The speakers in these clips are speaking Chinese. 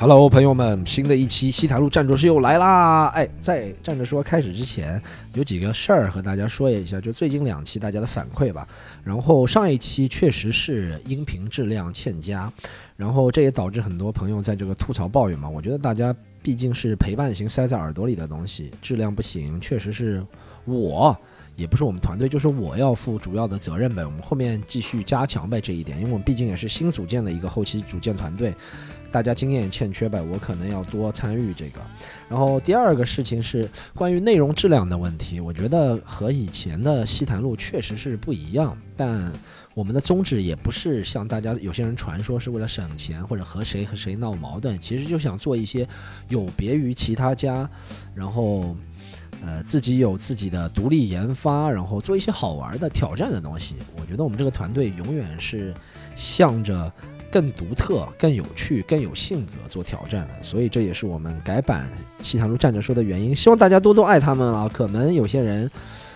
Hello，朋友们，新的一期西塔路站着说又来啦！哎，在站着说开始之前，有几个事儿和大家说一下，就最近两期大家的反馈吧。然后上一期确实是音频质量欠佳，然后这也导致很多朋友在这个吐槽抱怨嘛。我觉得大家毕竟是陪伴型塞在耳朵里的东西，质量不行，确实是我。也不是我们团队，就是我要负主要的责任呗。我们后面继续加强呗这一点，因为我们毕竟也是新组建的一个后期组建团队，大家经验欠缺呗，我可能要多参与这个。然后第二个事情是关于内容质量的问题，我觉得和以前的西坛路确实是不一样，但我们的宗旨也不是像大家有些人传说是为了省钱或者和谁和谁闹矛盾，其实就想做一些有别于其他家，然后。呃，自己有自己的独立研发，然后做一些好玩的挑战的东西。我觉得我们这个团队永远是向着更独特、更有趣、更有性格做挑战的，所以这也是我们改版《西塘路站着说》的原因。希望大家多多爱他们啊！可能有些人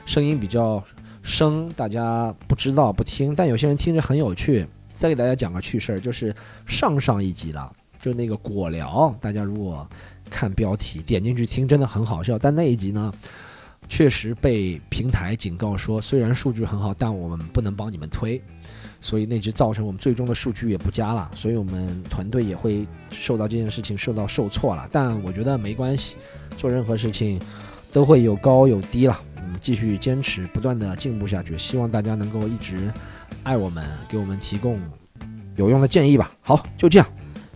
声音比较生，大家不知道不听，但有些人听着很有趣。再给大家讲个趣事儿，就是上上一集了，就那个果聊，大家如果。看标题点进去听真的很好笑，但那一集呢，确实被平台警告说，虽然数据很好，但我们不能帮你们推，所以那只造成我们最终的数据也不佳了，所以我们团队也会受到这件事情受到受挫了。但我觉得没关系，做任何事情都会有高有低了，我们，继续坚持，不断的进步下去，希望大家能够一直爱我们，给我们提供有用的建议吧。好，就这样。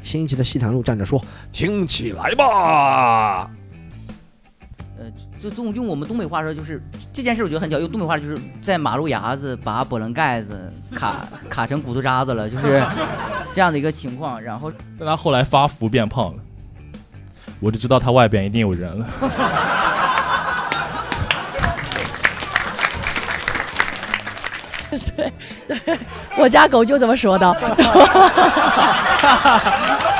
新一期的西坛路站着说，听起来吧。呃，就用用我们东北话说，就是这件事，我觉得很巧。用东北话就是在马路牙子把玻璃盖子卡卡成骨头渣子了，就是 这样的一个情况。然后，但他后来发福变胖了，我就知道他外边一定有人了。对对，我家狗就这么说的。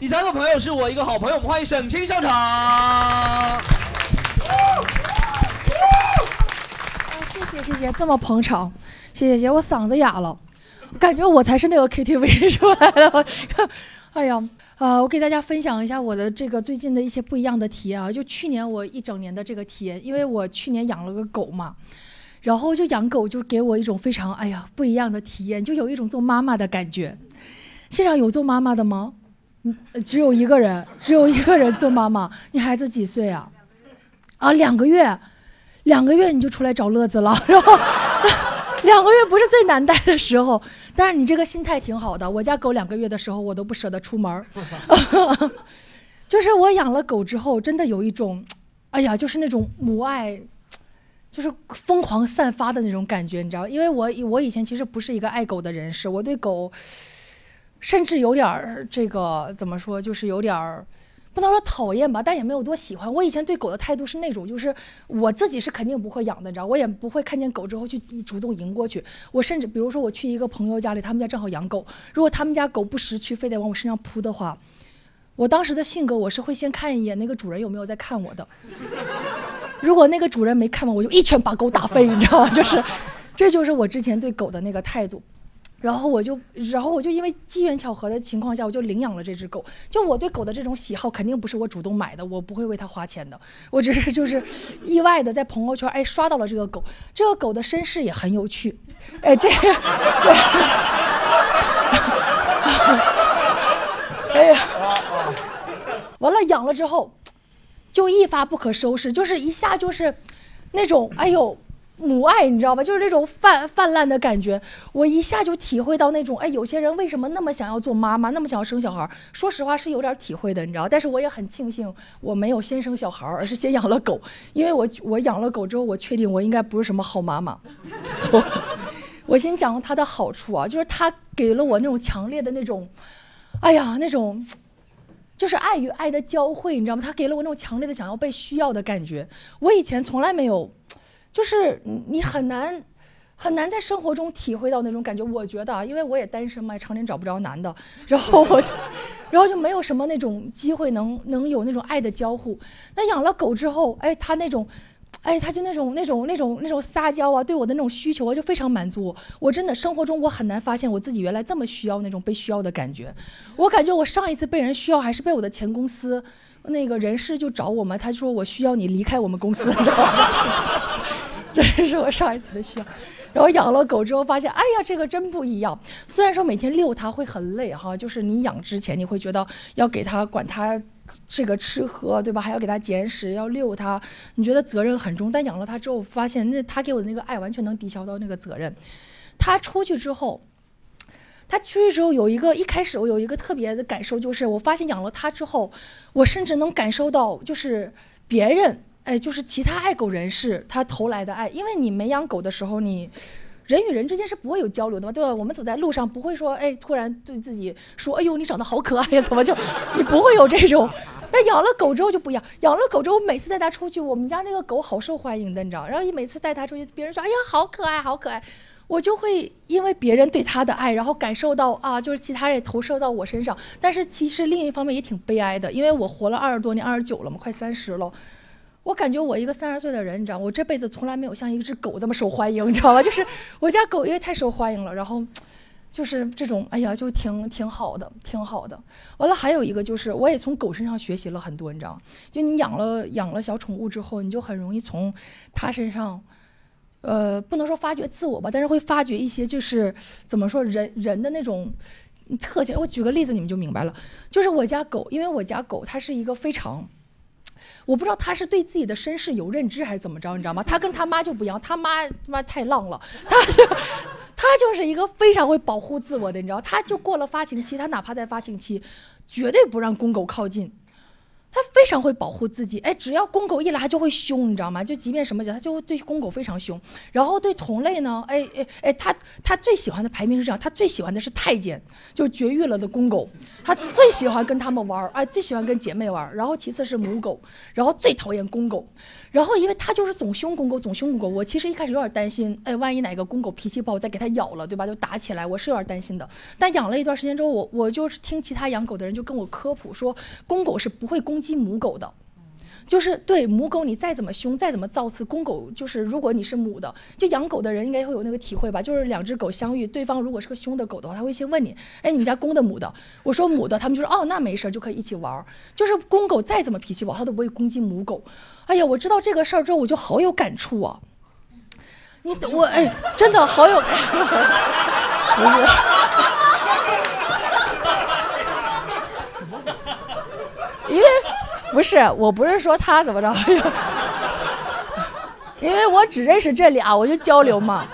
第三个朋友是我一个好朋友，我们欢迎沈清上场。谢谢谢谢，这么捧场，谢谢谢，我嗓子哑了，感觉我才是那个 KTV 出来的。哎呀，啊，我给大家分享一下我的这个最近的一些不一样的体验啊，就去年我一整年的这个体验，因为我去年养了个狗嘛。然后就养狗，就给我一种非常哎呀不一样的体验，就有一种做妈妈的感觉。现场有做妈妈的吗？嗯，只有一个人，只有一个人做妈妈。你孩子几岁啊？啊，两个月，两个月你就出来找乐子了，然后 两个月不是最难带的时候，但是你这个心态挺好的。我家狗两个月的时候，我都不舍得出门 就是我养了狗之后，真的有一种，哎呀，就是那种母爱。就是疯狂散发的那种感觉，你知道因为我我以前其实不是一个爱狗的人士，我对狗甚至有点儿这个怎么说，就是有点儿不能说讨厌吧，但也没有多喜欢。我以前对狗的态度是那种，就是我自己是肯定不会养的，你知道，我也不会看见狗之后去主动迎过去。我甚至比如说我去一个朋友家里，他们家正好养狗，如果他们家狗不识趣，非得往我身上扑的话，我当时的性格我是会先看一眼那个主人有没有在看我的。如果那个主人没看完，我就一拳把狗打飞，你知道吗？就是，这就是我之前对狗的那个态度。然后我就，然后我就因为机缘巧合的情况下，我就领养了这只狗。就我对狗的这种喜好，肯定不是我主动买的，我不会为它花钱的。我只是就是意外的在朋友圈哎刷到了这个狗，这个狗的身世也很有趣，哎这，哎呀，完了养了之后。就一发不可收拾，就是一下就是，那种哎呦母爱，你知道吧？就是那种泛泛滥的感觉，我一下就体会到那种哎，有些人为什么那么想要做妈妈，那么想要生小孩？说实话是有点体会的，你知道。但是我也很庆幸我没有先生小孩，而是先养了狗，因为我我养了狗之后，我确定我应该不是什么好妈妈。我先讲它的好处啊，就是它给了我那种强烈的那种，哎呀那种。就是爱与爱的交汇，你知道吗？他给了我那种强烈的想要被需要的感觉。我以前从来没有，就是你很难很难在生活中体会到那种感觉。我觉得啊，因为我也单身嘛，常年找不着男的，然后我就，然后就没有什么那种机会能能有那种爱的交互。那养了狗之后，哎，他那种哎，他就那种那种那种那种撒娇啊，对我的那种需求啊，就非常满足。我真的生活中我很难发现我自己原来这么需要那种被需要的感觉。我感觉我上一次被人需要还是被我的前公司那个人事就找我嘛，他说我需要你离开我们公司，你知道吗？这是我上一次的笑。然后养了狗之后，发现，哎呀，这个真不一样。虽然说每天遛它会很累哈，就是你养之前你会觉得要给它管它这个吃喝，对吧？还要给它捡屎，要遛它，你觉得责任很重。但养了它之后，发现那它给我的那个爱完全能抵消到那个责任。它出去之后，它出去之后有一个一开始我有一个特别的感受，就是我发现养了它之后，我甚至能感受到就是别人。哎，就是其他爱狗人士他投来的爱，因为你没养狗的时候，你人与人之间是不会有交流的嘛，对吧？我们走在路上不会说，哎，突然对自己说，哎呦，你长得好可爱呀，怎么就你不会有这种？但养了狗之后就不一样，养了狗之后，每次带它出去，我们家那个狗好受欢迎的，你知道？然后一每次带它出去，别人说，哎呀，好可爱，好可爱，我就会因为别人对它的爱，然后感受到啊，就是其他人投射到我身上。但是其实另一方面也挺悲哀的，因为我活了二十多年，二十九了嘛，快三十了。我感觉我一个三十岁的人，你知道，我这辈子从来没有像一只狗这么受欢迎，你知道吗？就是我家狗因为太受欢迎了，然后就是这种，哎呀，就挺挺好的，挺好的。完了，还有一个就是，我也从狗身上学习了很多，你知道，就你养了养了小宠物之后，你就很容易从它身上，呃，不能说发掘自我吧，但是会发掘一些就是怎么说人人的那种特性。我举个例子，你们就明白了。就是我家狗，因为我家狗它是一个非常。我不知道他是对自己的身世有认知还是怎么着，你知道吗？他跟他妈就不一样，他妈他妈太浪了，他就他就是一个非常会保护自我的，你知道，他就过了发情期，他哪怕在发情期，绝对不让公狗靠近。它非常会保护自己，哎，只要公狗一来，它就会凶，你知道吗？就即便什么叫，它就会对公狗非常凶。然后对同类呢，哎哎哎，它它最喜欢的排名是这样，它最喜欢的是太监，就绝育了的公狗，它最喜欢跟他们玩儿，哎，最喜欢跟姐妹玩儿。然后其次是母狗，然后最讨厌公狗。然后因为它就是总凶公狗，总凶公狗，我其实一开始有点担心，哎，万一哪个公狗脾气不好，再给它咬了，对吧？就打起来，我是有点担心的。但养了一段时间之后，我我就是听其他养狗的人就跟我科普说，公狗是不会攻击母狗的。就是对母狗，你再怎么凶，再怎么造次，公狗就是如果你是母的，就养狗的人应该会有那个体会吧。就是两只狗相遇，对方如果是个凶的狗的话，他会先问你，哎，你们家公的母的？我说母的，他们就说哦，那没事，就可以一起玩。就是公狗再怎么脾气不好，它都不会攻击母狗。哎呀，我知道这个事儿之后，我就好有感触啊。你我哎，真的好有，不是，因为。不是，我不是说他怎么着，因为我只认识这俩，我就交流嘛，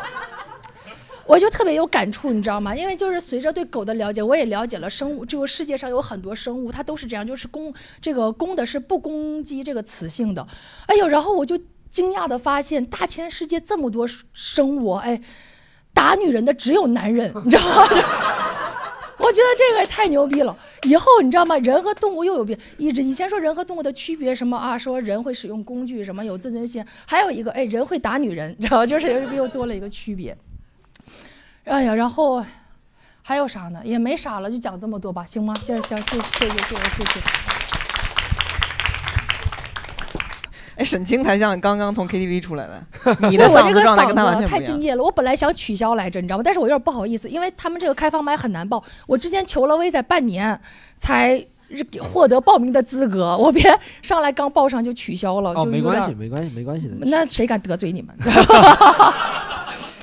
我就特别有感触，你知道吗？因为就是随着对狗的了解，我也了解了生物，这个世界上有很多生物，它都是这样，就是攻这个攻的是不攻击这个雌性的。哎呦，然后我就惊讶的发现，大千世界这么多生物，哎，打女人的只有男人，你知道吗？我觉得这个也太牛逼了！以后你知道吗？人和动物又有别，以以前说人和动物的区别什么啊？说人会使用工具，什么有自尊心，还有一个哎，人会打女人，知道吗？就是又又多了一个区别。哎呀，然后还有啥呢？也没啥了，就讲这么多吧，行吗？就行，谢谢谢谢谢谢。哎，沈清才像刚刚从 KTV 出来的，你的嗓子状态跟他完全不一样。太敬业了，我本来想取消来着，你知道吗？但是我有点不好意思，因为他们这个开放麦很难报。我之前求了威仔半年，才获得报名的资格，我别 上来刚报上就取消了。哦，没关系，没关系，没关系的。那谁敢得罪你们？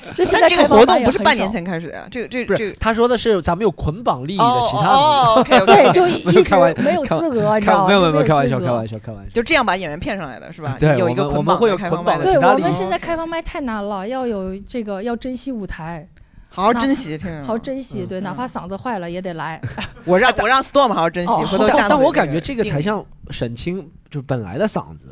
这现在这个活动不是半年前开始的呀，这个这不是他说的是咱们有捆绑利益的其他哦，对，就一直没有资格，你知道吗？没有没有开玩笑，开玩笑，开玩笑，就这样把演员骗上来的是吧？对，有一个捆绑会有开放麦的，对，我们现在开放麦太难了，要有这个要珍惜舞台，好好珍惜，好好珍惜，对，哪怕嗓子坏了也得来。我让我让 Storm 好好珍惜，回头下。但我感觉这个才像沈清就本来的嗓子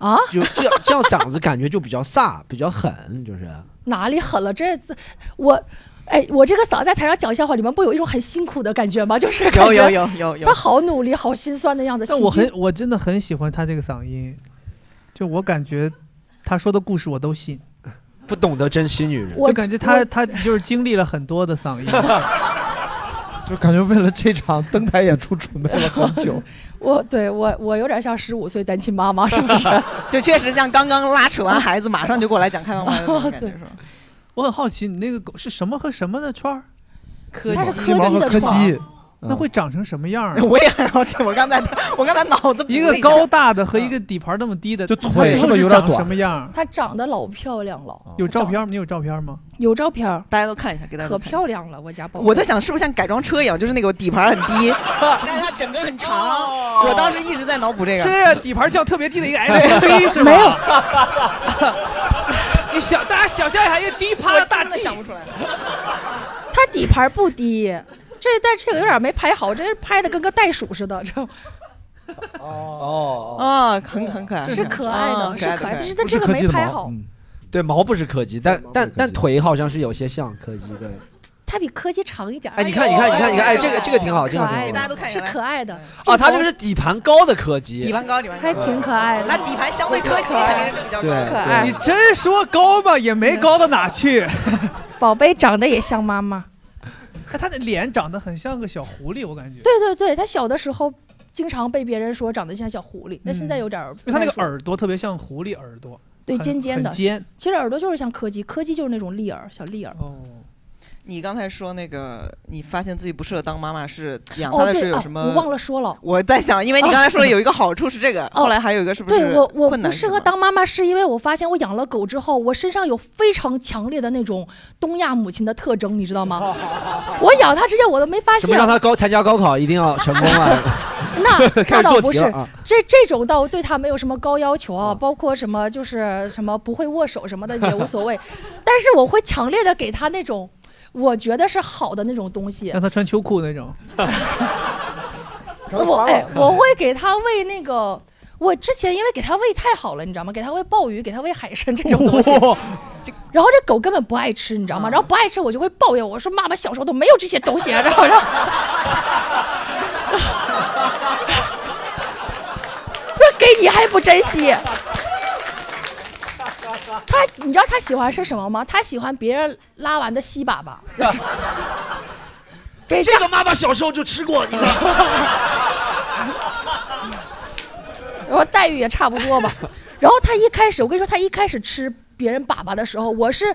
啊，就这样这样嗓子感觉就比较飒，比较狠，就是。哪里狠了？这次我，哎，我这个嗓在台上讲笑话，你们不有一种很辛苦的感觉吗？就是有有有有有，他好努力，好心酸的样子。但我很，我真的很喜欢他这个嗓音，就我感觉他说的故事我都信。不懂得珍惜女人，就感觉他他就是经历了很多的嗓音。就感觉为了这场登台演出准备了很久。我对我我有点像十五岁单亲妈妈，是不是？就确实像刚刚拉扯完孩子，马上就过来讲开放麦的那种感觉，对 是吧？我很好奇，你那个狗是什么和什么的圈儿？科它是技科技那会长成什么样啊？我也很好奇，我刚才我刚才脑子一个高大的和一个底盘那么低的，就腿是不是有点短什么样？她长得老漂亮了，有照片吗？你有照片吗？有照片，大家都看一下，给大家可。漂亮了，我家宝。我在想是不是像改装车一样，就是那个底盘很低，但是它整个很长。我当时一直在脑补这个。是底盘降特别低的一个 SUV 是吗？没有，你想大家想象一下，一个低趴的大真的 G，想不出来。它底盘不低，这但这个有点没拍好，这拍的跟个袋鼠似的，这哦，啊，很很可爱，是可爱的，啊是可爱的，但是但这个没拍好。嗯，对，毛不是柯基，但但但腿好像是有些像柯基的。它比柯基长一点儿。哎，你看，你看，你看，你看，哎，这个这个挺好，这个可爱的挺好大家。都看一是可爱的。啊，它这个是底盘高的柯基，底盘高，底盘还。挺可爱的。那底盘相对柯基肯定是比较高对的。可爱你真说高吧，也没高到哪去。宝贝长得也像妈妈。看他的脸长得很像个小狐狸，我感觉。对对对，他小的时候经常被别人说长得像小狐狸，那现在有点因为他那个耳朵特别像狐狸耳朵，对尖尖的，尖。其实耳朵就是像柯基，柯基就是那种立耳小立耳。哦，你刚才说那个，你发现自己不适合当妈妈，是养哦他的是有什么？我忘了说了。我在想，因为你刚才说的有一个好处是这个，后来还有一个是不是对我，我不适合当妈妈，是因为我发现我养了狗之后，我身上有非常强烈的那种东亚母亲的特征，你知道吗？我养它之前我都没发现什么，让他高参加高考一定要成功啊？那那倒不是！这这种倒对它没有什么高要求啊，啊包括什么就是什么不会握手什么的也无所谓，但是我会强烈的给它那种我觉得是好的那种东西让，他穿秋裤那种。我哎我会给他喂那个。我之前因为给他喂太好了，你知道吗？给他喂鲍鱼，给他喂海参这种东西，然后这狗根本不爱吃，你知道吗？然后不爱吃，我就会抱怨我说：“妈妈小时候都没有这些东西啊。”然后，然后，不是给你还不珍惜？他，你知道他喜欢吃什么吗？他喜欢别人拉完的稀粑粑。给这个妈妈小时候就吃过，你知道吗？然后待遇也差不多吧。然后他一开始，我跟你说，他一开始吃别人粑粑的时候，我是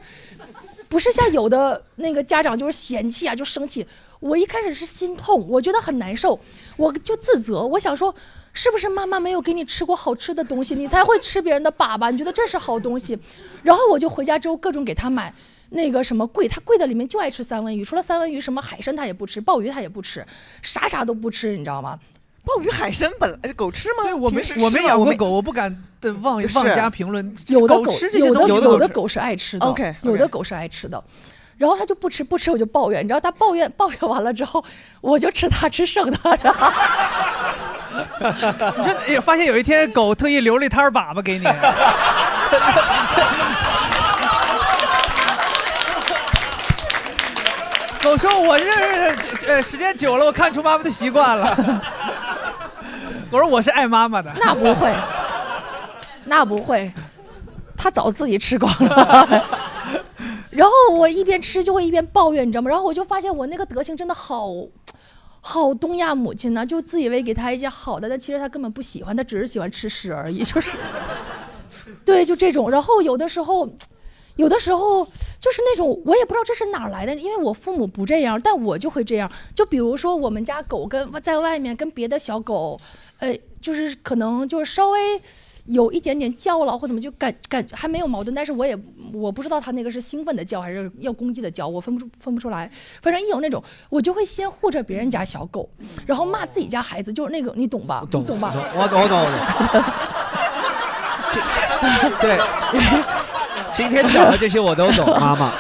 不是像有的那个家长就是嫌弃啊，就生气？我一开始是心痛，我觉得很难受，我就自责，我想说。是不是妈妈没有给你吃过好吃的东西，你才会吃别人的粑粑？你觉得这是好东西？然后我就回家之后各种给他买那个什么贵，他贵的里面就爱吃三文鱼，除了三文鱼，什么海参他也不吃，鲍鱼他也不吃，啥啥都不吃，你知道吗？鲍鱼、海参本来狗吃吗？对我没我没养过狗，我不敢 的妄妄加评论。有的狗吃这些有的东西有的狗是有的狗是爱吃的有的狗是爱吃的。然后他就不吃不吃，我就抱怨，你知道他抱怨抱怨完了之后，我就吃他吃剩的，然后 你说也发现有一天狗特意留了一摊粑粑给你，狗说：“我这是呃时间久了，我看出妈妈的习惯了。”我说：“我是爱妈妈的。那不会，那不会，他早自己吃光了。然后我一边吃就会一边抱怨，你知道吗？然后我就发现我那个德行真的好。好东亚母亲呢，就自以为给他一些好的，但其实他根本不喜欢，他只是喜欢吃屎而已，就是，对，就这种。然后有的时候，有的时候就是那种我也不知道这是哪来的，因为我父母不这样，但我就会这样。就比如说我们家狗跟在外面跟别的小狗，呃，就是可能就是稍微。有一点点叫了或怎么就感感还没有矛盾，但是我也我不知道他那个是兴奋的叫还是要攻击的叫，我分不出分不出来。反正一有那种，我就会先护着别人家小狗，然后骂自己家孩子，就是那个你懂吧？懂你懂吧？我懂，我懂，我懂。对，今天讲的这些我都懂，妈妈。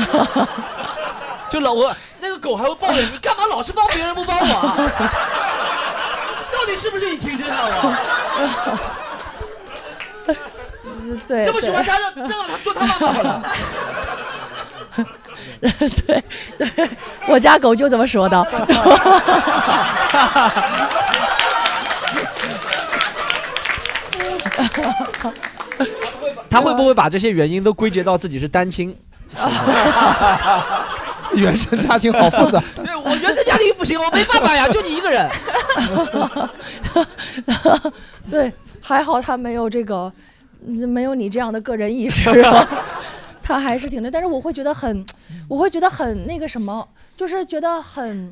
就老我那个狗还会抱怨你干嘛老是帮别人不帮我啊？到底是不是你亲生的我？对，这么喜欢他，让让他做他妈妈好了。对对，我家狗就这么说的。他会不会把这些原因都归结到自己是单亲？原生家庭好复杂。对我原生家庭不行，我没办法呀，就你一个人。对，还好他没有这个，嗯没有你这样的个人意识，是吧？他还是挺那，但是我会觉得很，我会觉得很那个什么，就是觉得很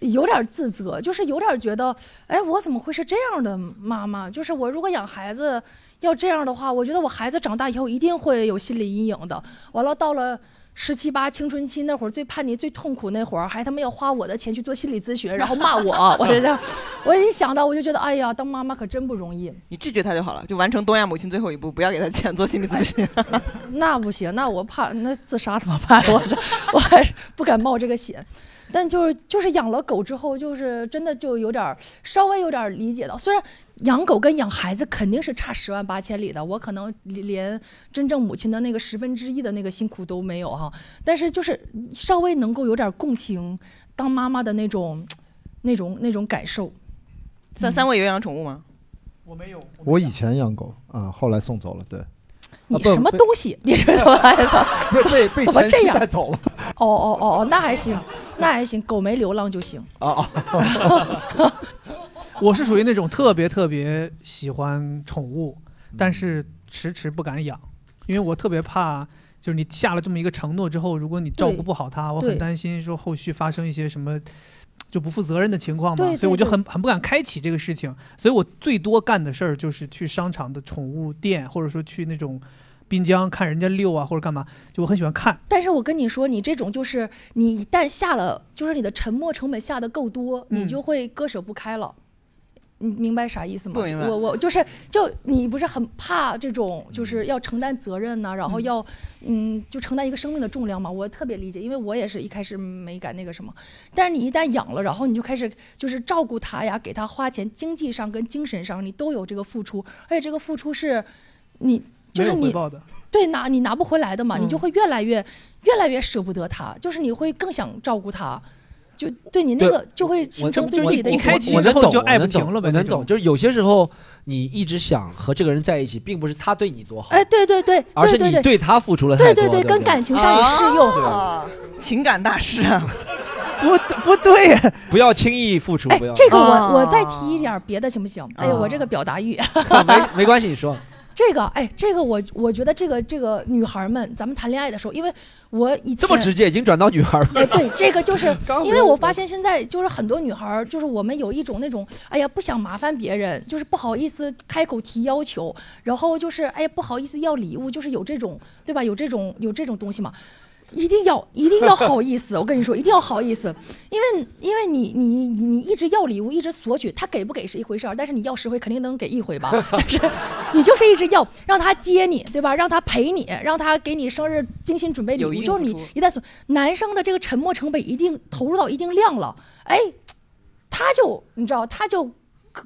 有点自责，就是有点觉得，哎，我怎么会是这样的妈妈？就是我如果养孩子要这样的话，我觉得我孩子长大以后一定会有心理阴影的。完了，到了。十七八青春期那会儿最叛逆、最痛苦那会儿，还他妈要花我的钱去做心理咨询，然后骂我，我就这样，我一想到我就觉得，哎呀，当妈妈可真不容易。你拒绝他就好了，就完成东亚母亲最后一步，不要给他钱做心理咨询。那不行，那我怕那自杀怎么办？我这我还不敢冒这个险。但就是就是养了狗之后，就是真的就有点儿稍微有点儿理解到，虽然养狗跟养孩子肯定是差十万八千里的，我可能连真正母亲的那个十分之一的那个辛苦都没有哈，但是就是稍微能够有点共情当妈妈的那种那种那种感受。三三位有养宠物吗？我没有，我以前养狗啊，后来送走了。对，你什么东西？你知道吗？被被前妻怎么这样带走了。哦哦哦哦，那还行，那还行，狗没流浪就行。啊啊！我是属于那种特别特别喜欢宠物，但是迟迟不敢养，因为我特别怕，就是你下了这么一个承诺之后，如果你照顾不好它，我很担心说后续发生一些什么就不负责任的情况嘛，对对所以我就很很不敢开启这个事情，所以我最多干的事儿就是去商场的宠物店，或者说去那种滨江看人家遛啊，或者干嘛，就我很喜欢看。但是我跟你说，你这种就是你一旦下了，就是你的沉没成本下的够多，嗯你就会割舍不开了。你明白啥意思吗？不明白我我就是就你不是很怕这种就是要承担责任呢、然后要嗯就承担一个生命的重量嘛？我特别理解，因为我也是一开始没敢那个什么，但是你一旦养了，然后你就开始就是照顾它呀，给它花钱，经济上跟精神上你都有这个付出，而且这个付出是你就是你有回报的，对拿你拿不回来的嘛，嗯你就会越来越越来越舍不得他，就是你会更想照顾他，就对你那个就会形成对自己的一开启之我能懂后就爱不我能懂停能懂，就是有些时候你一直想和这个人在一起，并不是他对你多好，哎，对对对而是对对对你对他付出了太多。对对，对，跟感情上也适用。啊情感大师啊！不不对，不要轻易付出，哎不要。，这个啊我我再提一点儿别的行不行？哎呦，我这个表达欲，没没关系，你说。这个哎，这个我我觉得这个这个女孩们，咱们谈恋爱的时候，因为我以前这么直接，已经转到女孩了。哎，对，这个就是 因为我发现现在就是很多女孩儿，就是我们有一种那种，哎呀，不想麻烦别人，就是不好意思开口提要求，然后就是哎呀不好意思要礼物，就是有这种对吧？有这种有这种东西嘛。一定要一定要好意思，我跟你说，一定要好意思，因为因为你你你你一直要礼物，一直索取，他给不给是一回事儿，但是你要十回肯定能给一回吧，但是你就是一直要让他接你，对吧？让他陪你，让他给你生日精心准备礼物，就是你一旦索男生的这个沉默成本一定投入到一定量了，哎，他就你知道他就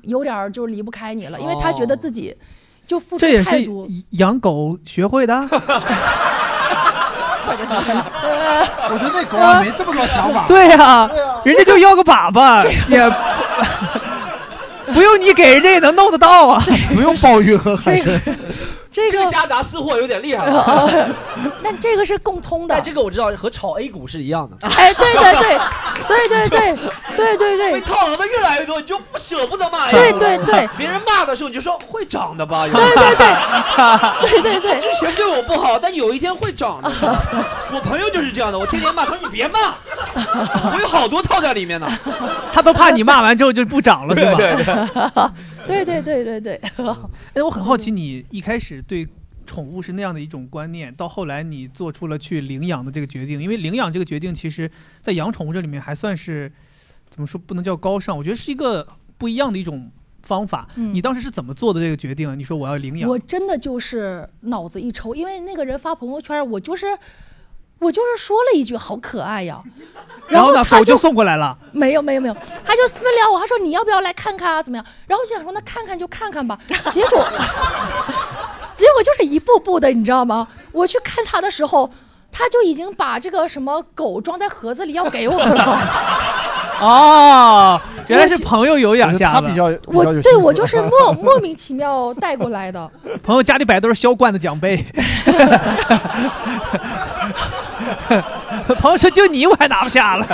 有点儿就离不开你了，因为他觉得自己就付出这也是太多。养狗学会的。我觉得那狗也没这么多想法。对呀、人家就要个粑粑，也不 不用你给，人家也能弄得到啊。不用鲍鱼和海参。这个这个夹杂私货有点厉害呃了。呃，那这个是共通的但。这个我知道，和炒 A 股是一样的。哎，对对对，对对对对对对被套牢的越来越多，你就不舍不得骂呀。对对对 别人骂的时候，你就说会涨的吧。对对对对对对，之前对我不好，但有一天会涨的。我朋友就是这样的，我天天骂，他说你别骂，我有好多套在里面呢。他都怕你骂完之后就不涨了，是吧？对对。对对对对。对，哎，我很好奇，你一开始对宠物是那样的一种观念，到后来你做出了去领养的这个决定，因为领养这个决定，其实在养宠物这里面还算是怎么说，不能叫高尚，我觉得是一个不一样的一种方法。嗯。你当时是怎么做的这个决定？你说我要领养。我，真的就是脑子一抽，因为那个人发朋友圈，我就是我就是说了一句好可爱呀，然后呢，他狗就送过来了。没有没有没有，他就私聊我，他说你要不要来看看啊？怎么样？然后我就想说那看看就看看吧。结果 结果就是一步步的，你知道吗？我去看他的时候，他就已经把这个什么狗装在盒子里要给我了。哦，原来是朋友有养瞎子他比，较比我对我就是莫莫名其妙带过来的。朋友家里摆都是销冠的奖杯。朋友说就你我还拿不下了。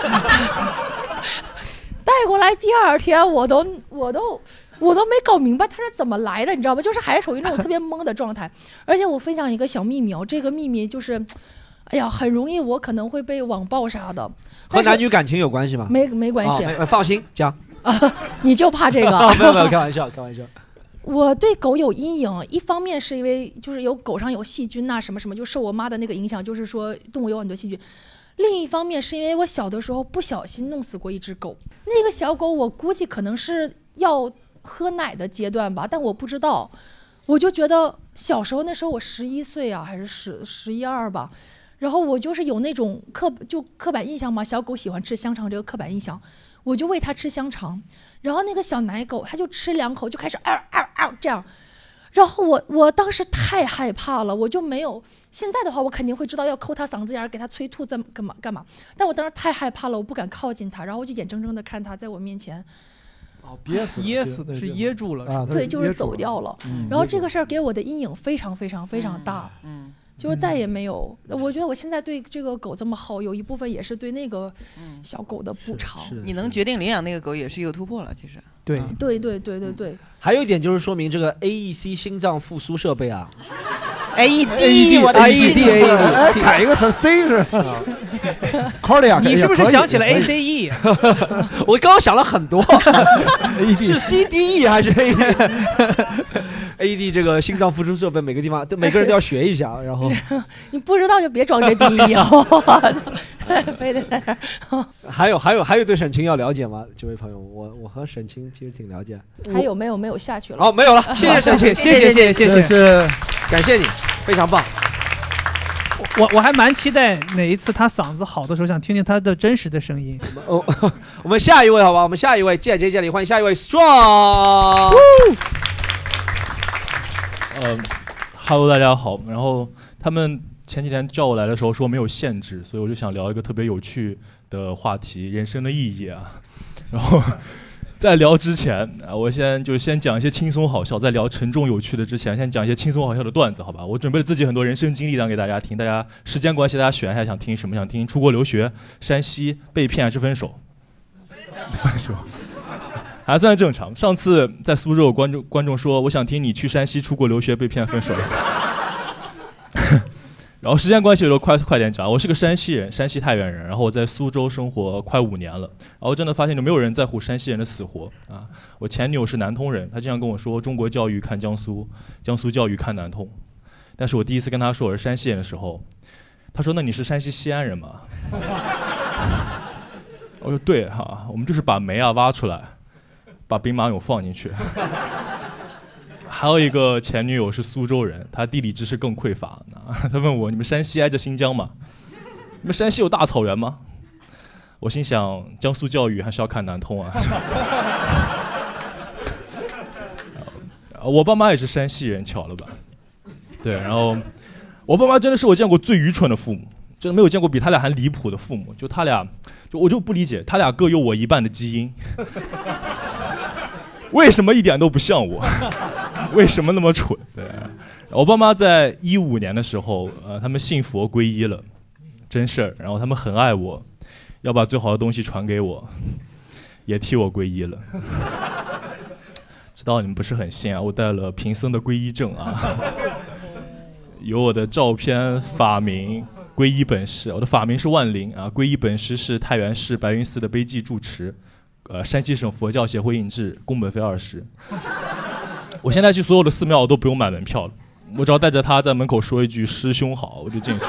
带过来第二天，我都我都我都没搞明白他是怎么来的，你知道吗？就是还属于那种特别懵的状态。而且我分享一个小秘密哦，这个秘密就是，哎呀，很容易我可能会被网暴啥的。和男女感情有关系吗？没没关系，哦没放心讲。你就怕这个？哦没有没有，开玩笑开玩笑。我对狗有阴影，一方面是因为就是有狗上有细菌呐、什么什么，就受我妈的那个影响，就是说动物有很多细菌。另一方面是因为我小的时候不小心弄死过一只狗，那个小狗我估计可能是要喝奶的阶段吧，但我不知道。我就觉得小时候那时候我十一岁啊，还是十十一二吧，然后我就是有那种刻就刻板印象嘛，小狗喜欢吃香肠这个刻板印象，我就喂它吃香肠，然后那个小奶狗它就吃两口就开始嗷嗷嗷这样，然后我我当时太害怕了，我就没有。现在的话，我肯定会知道要抠它嗓子眼儿，给它催吐，怎么干嘛干嘛。但我当时太害怕了，我不敢靠近它，然后我就眼睁睁的看它在我面前，哦，憋死噎死的是噎住了，对，就是。走掉了。嗯然后这个事儿给我的阴影非常非常非常大，嗯就是再也没有。我觉得我现在对这个狗这么好，有一部分也是对那个嗯，小狗的补偿。是你能决定领养那个狗也是一个突破了，其实。对，对对对对对，还有一点就是说明这个 AEC 心脏复苏设备啊 AED，我的 AED 心 AED 哎，改一个词，C 是你是不是想起了哎 ACE？我刚刚想了很多，是 AED？CDE 还是 AED？AED 这个心脏复苏设备，每个地方都每个人都要学一下，然后你不知道就别装这逼好不好？非得在这儿。还有还有还有对沈清要了解吗？这位朋友，我我和沈清其实挺了解。还有没有没有下去了？哦，没有了，谢谢沈清，谢谢谢谢谢谢。是感谢你，非常棒。我我还蛮期待哪一次他嗓子好的时候，想听听他的真实的声音。哦，我们下一位好吧？我们下一位见接见礼，欢迎下一位 Strong。呃，Hello，大家好。然后他们前几天叫我来的时候说没有限制，所以我就想聊一个特别有趣的话题——人生的意义啊。然后 在聊之前啊，我先就先讲一些轻松好笑，在聊沉重有趣的之前，先讲一些轻松好笑的段子，好吧？我准备了自己很多人生经历讲给大家听，大家时间关系，大家选一下想听什么？想听出国留学、山西被骗还是分手？分手。还算正常。上次在苏州有观众观众说，我想听你去山西出国留学被骗分手。然后时间关系，我就快快点讲。我是个山西人，山西太原人。然后我在苏州生活快五年了。然后真的发现就没有人在乎山西人的死活啊。我前女友是南通人，她经常跟我说中国教育看江苏，江苏教育看南通。但是我第一次跟她说我是山西人的时候，她说那你是山西西安人吗？我说对哈、我们就是把煤啊挖出来。把兵马俑放进去。还有一个前女友是苏州人，她地理知识更匮乏。她问我：“你们山西挨着新疆吗？你们山西有大草原吗？”我心想，江苏教育还是要看南通啊。我爸妈也是山西人，巧了吧？对，然后我爸妈真的是我见过最愚蠢的父母，真的没有见过比他俩还离谱的父母。就他俩，就我就不理解，他俩各有我一半的基因。为什么一点都不像我？为什么那么蠢？对，我爸妈在一五年的时候，呃，他们信佛皈依了，真事儿。然后他们很爱我，要把最好的东西传给我，也替我皈依了。知道你们不是很信啊，我带了贫僧的皈依证啊，有我的照片、法名、皈依本师。我的法名是万灵啊，皈依本师是太原市白云寺的碑记住持。呃，山西省佛教协会印制，工本费二十。我现在去所有的寺庙我都不用买门票了，我只要带着他在门口说一句“师兄好”，我就进去。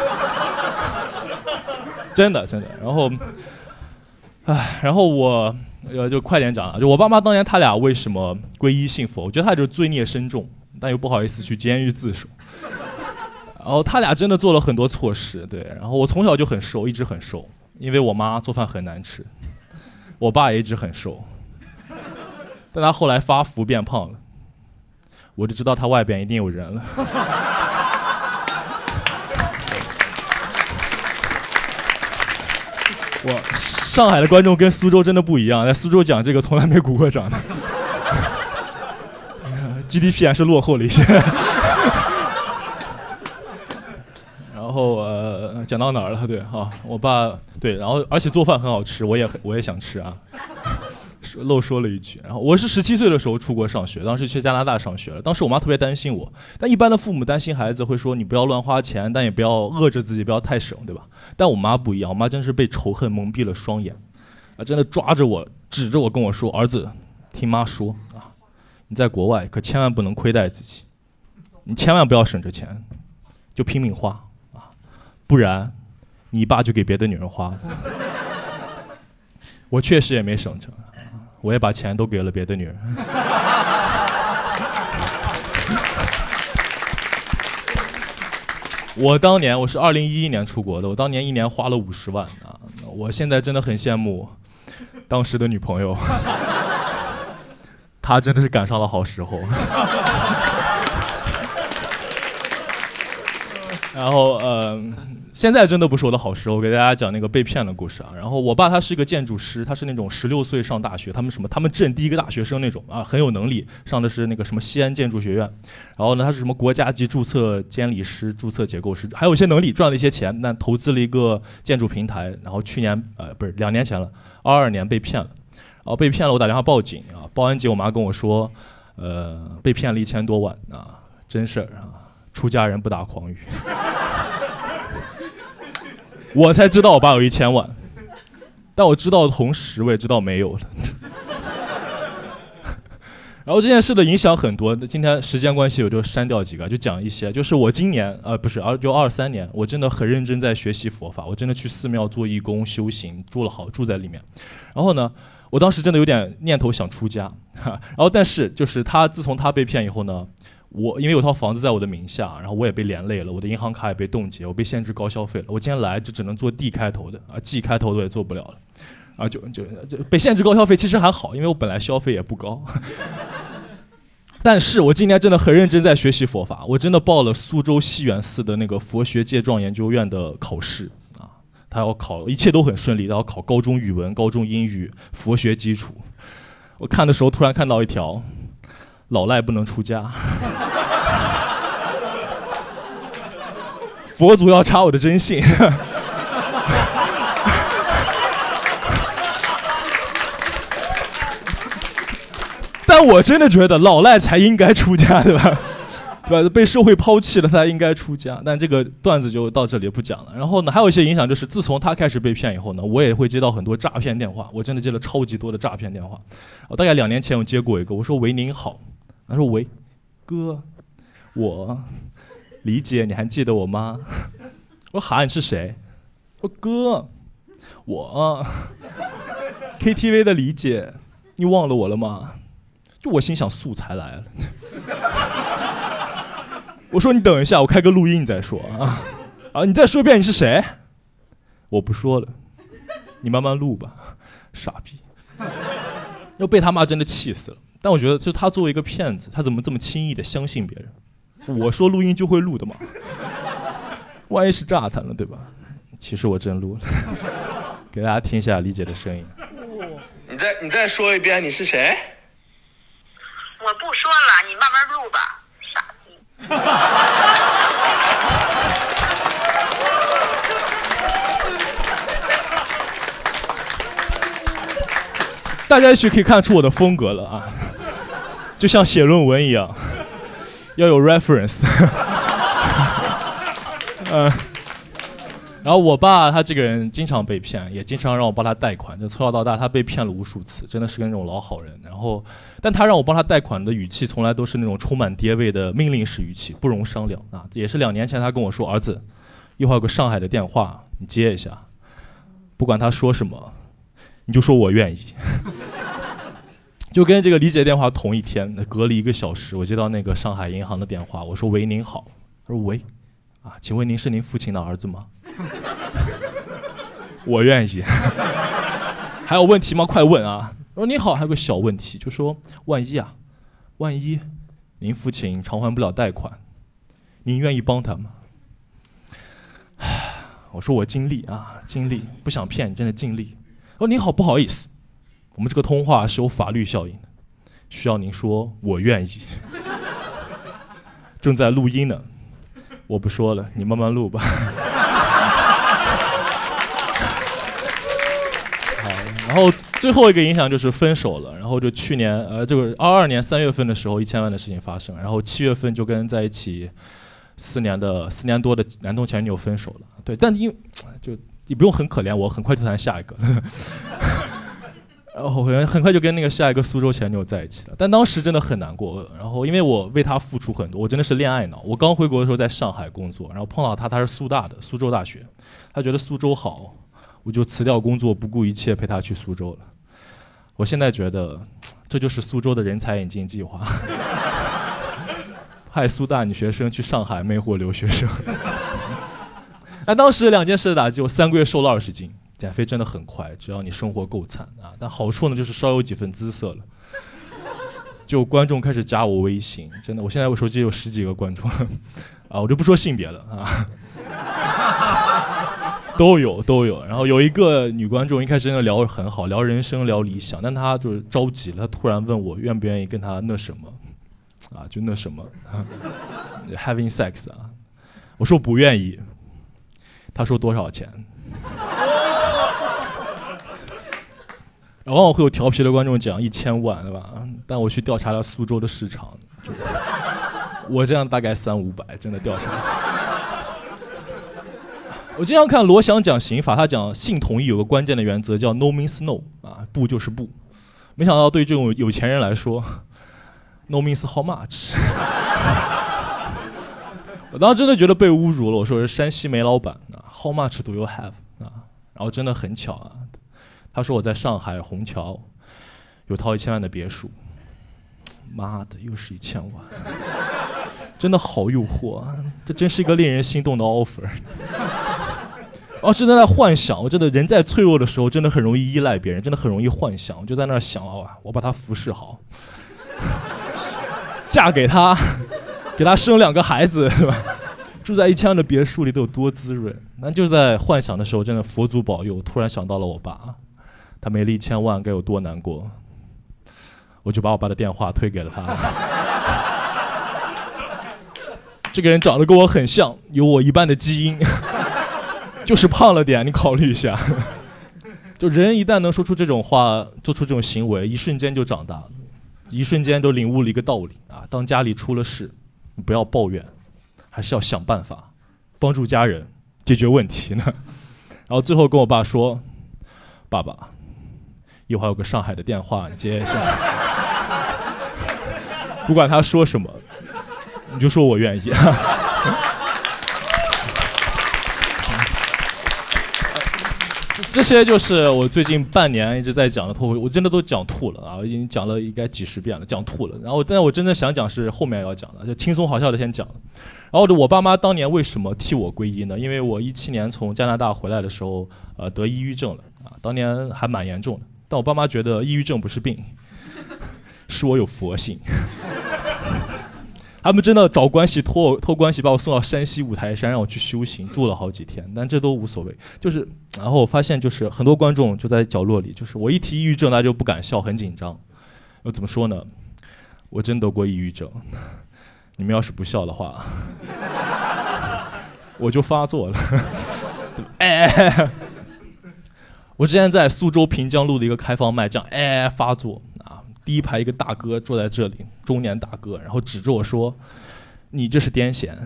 真的真的。然后，唉，然后我呃就快点讲了，就我爸妈当年他俩为什么皈依信佛？我觉得他就是罪孽深重，但又不好意思去监狱自首。然后他俩真的做了很多错事，对。然后我从小就很瘦，一直很瘦，因为我妈做饭很难吃。我爸也一直很瘦，但他后来发福变胖了，我就知道他外边一定有人了。我上海的观众跟苏州真的不一样，在苏州讲这个从来没鼓过掌的，GDP 还是落后了一些。然后呃，讲到哪儿了？对啊，我爸对，然后而且做饭很好吃，我也我也想吃啊。漏说了一句，然后我是十七岁的时候出国上学，当时去加拿大上学了。当时我妈特别担心我，但一般的父母担心孩子会说你不要乱花钱，但也不要饿着自己，不要太省，对吧？但我妈不一样，我妈真是被仇恨蒙蔽了双眼，啊，真的抓着我，指着我跟我说：“儿子，听妈说啊，你在国外可千万不能亏待自己，你千万不要省着钱，就拼命花，不然你爸就给别的女人花了。”我确实也没省着。我也把钱都给了别的女人。我当年我是二零一一年出国的，我当年一年花了五十万啊！我现在真的很羡慕当时的女朋友，她真的是赶上了好时候。然后呃。现在真的不是我的好时候，我给大家讲那个被骗的故事啊。然后我爸他是一个建筑师，他是那种十六岁上大学，他们什么他们镇第一个大学生那种啊，很有能力，上的是那个什么西安建筑学院。然后呢，他是什么国家级注册监理师、注册结构师，还有一些能力，赚了一些钱，那投资了一个建筑平台。然后去年呃不是两年前了，二二年被骗了，然后被骗了，我打电话报警啊，报完警我妈跟我说，呃被骗了一千多万啊，真事儿啊，出家人不打诳语。我才知道我爸有一千万，但我知道的同时，我也知道没有了。然后这件事的影响很多，今天时间关系，我就删掉几个，就讲一些。就是我今年，呃，不是，二就二三年，我真的很认真在学习佛法，我真的去寺庙做义工修行，住了好住在里面。然后呢，我当时真的有点念头想出家，然后但是就是他自从他被骗以后呢。我因为有套房子在我的名下，然后我也被连累了，我的银行卡也被冻结，我被限制高消费了。我今天来就只能做 D 开头的啊，G 开头的也做不了了，啊，就就就被限制高消费，其实还好，因为我本来消费也不高。但是我今年真的很认真在学习佛法，我真的报了苏州西园寺的那个佛学戒状研究院的考试啊，他要考，一切都很顺利，他要考高中语文、高中英语、佛学基础。我看的时候突然看到一条。老赖不能出家，佛祖要查我的真信，但我真的觉得老赖才应该出家，对吧？对吧？被社会抛弃了，他应该出家。但这个段子就到这里不讲了。然后呢，还有一些影响，就是自从他开始被骗以后呢，我也会接到很多诈骗电话。我真的接了超级多的诈骗电话。我大概两年前我接过一个，我说：“喂，您好。”他说：“喂，哥，我李姐，你还记得我吗？”我说：“喊你是谁？”我：“哥，我 KTV 的李姐，你忘了我了吗？”就我心想，素材来了。我说：“你等一下，我开个录音你再说啊。”啊，你再说一遍你是谁？我不说了，你慢慢录吧，傻逼。又被他妈真的气死了。但我觉得，就他作为一个骗子，他怎么这么轻易的相信别人？我说录音就会录的嘛，万一是炸弹了，对吧？其实我真录了，给大家听一下李姐的声音。你再你再说一遍，你是谁？我不说了，你慢慢录吧，傻 大家也许可以看出我的风格了啊，就像写论文一样，要有 reference。嗯，然后我爸他这个人经常被骗，也经常让我帮他贷款，就从小到大他被骗了无数次，真的是个那种老好人。然后，但他让我帮他贷款的语气从来都是那种充满爹味的命令式语气，不容商量啊。也是两年前他跟我说：“儿子，一会儿有个上海的电话，你接一下，不管他说什么。”你就说我愿意，就跟这个李姐电话同一天，隔了一个小时，我接到那个上海银行的电话，我说喂您好，他说喂，啊，请问您是您父亲的儿子吗？我愿意，还有问题吗？快问啊！我说你好，还有个小问题，就说万一啊，万一您父亲偿还不了贷款，您愿意帮他吗？我说我尽力啊，尽力，不想骗你，真的尽力。哦您好不好意思。我们这个通话是有法律效应的需要您说我愿意。正在录音呢。我不说了你慢慢录吧。好然后最后一个影响就是分手了然后就去年呃这个二二年三月份的时候一千万的事情发生然后七月份就跟在一起四年的四年多的男同前女友分手了。对但因为就你不用很可怜我，很快就谈下一个。然后很很快就跟那个下一个苏州前女友在一起了，但当时真的很难过。然后因为我为她付出很多，我真的是恋爱脑。我刚回国的时候在上海工作，然后碰到她，她是苏大的，苏州大学，她觉得苏州好，我就辞掉工作，不顾一切陪她去苏州了。我现在觉得，这就是苏州的人才引进计划，派苏大女学生去上海魅惑留学生。那当时两件事的打击，我三个月瘦了二十斤。减肥真的很快，只要你生活够惨啊！但好处呢，就是稍有几分姿色了。就观众开始加我微信，真的，我现在我手机有十几个观众，啊，我就不说性别了啊，都有都有。然后有一个女观众，一开始真的聊得很好，聊人生聊理想，但她就是着急了，她突然问我愿不愿意跟她那什么，啊，就那什么，having sex 啊，我说不愿意，他说多少钱？往往会有调皮的观众讲一千万，对吧？但我去调查了苏州的市场，就我这样大概三五百，真的调查。我经常看罗翔讲刑法，他讲性同意有个关键的原则叫 no means no 啊，不就是不。没想到对这种有钱人来说，no means how much。我当时真的觉得被侮辱了，我说是山西煤老板，how much do you have 啊？然后真的很巧啊。他说我在上海虹桥有套一千万的别墅，妈的，又是一千万，真的好诱惑啊！这真是一个令人心动的 offer。哦，是在那幻想，我真的人在脆弱的时候，真的很容易依赖别人，真的很容易幻想，我就在那想啊，我把他服侍好，嫁给他，给他生两个孩子，是吧？住在一千万的别墅里都有多滋润？那就在幻想的时候，真的佛祖保佑，突然想到了我爸。他没了一千万，该有多难过！我就把我爸的电话推给了他。这个人长得跟我很像，有我一半的基因，就是胖了点。你考虑一下，就人一旦能说出这种话，做出这种行为，一瞬间就长大了，一瞬间就领悟了一个道理啊！当家里出了事，你不要抱怨，还是要想办法帮助家人解决问题呢。然后最后跟我爸说：“爸爸。”一会儿有个上海的电话，你接一下。不管他说什么，你就说我愿意。这些就是我最近半年一直在讲的脱口，我真的都讲吐了啊！我已经讲了应该几十遍了，讲吐了。然后，但我真的想讲是后面要讲的，就轻松好笑的先讲。然后，我爸妈当年为什么替我皈依呢？因为我一七年从加拿大回来的时候，呃，得抑郁症了啊，当年还蛮严重的。但我爸妈觉得抑郁症不是病，是我有佛性。他们真的找关系托我托关系把我送到山西五台山让我去修行，住了好几天。但这都无所谓，就是然后我发现就是很多观众就在角落里，就是我一提抑郁症，大家就不敢笑，很紧张。我怎么说呢？我真得过抑郁症。你们要是不笑的话，我就发作了。哎。我之前在苏州平江路的一个开放麦，这样哎发作！第一排一个大哥坐在这里，中年大哥，然后指着我说：“你这是癫痫。”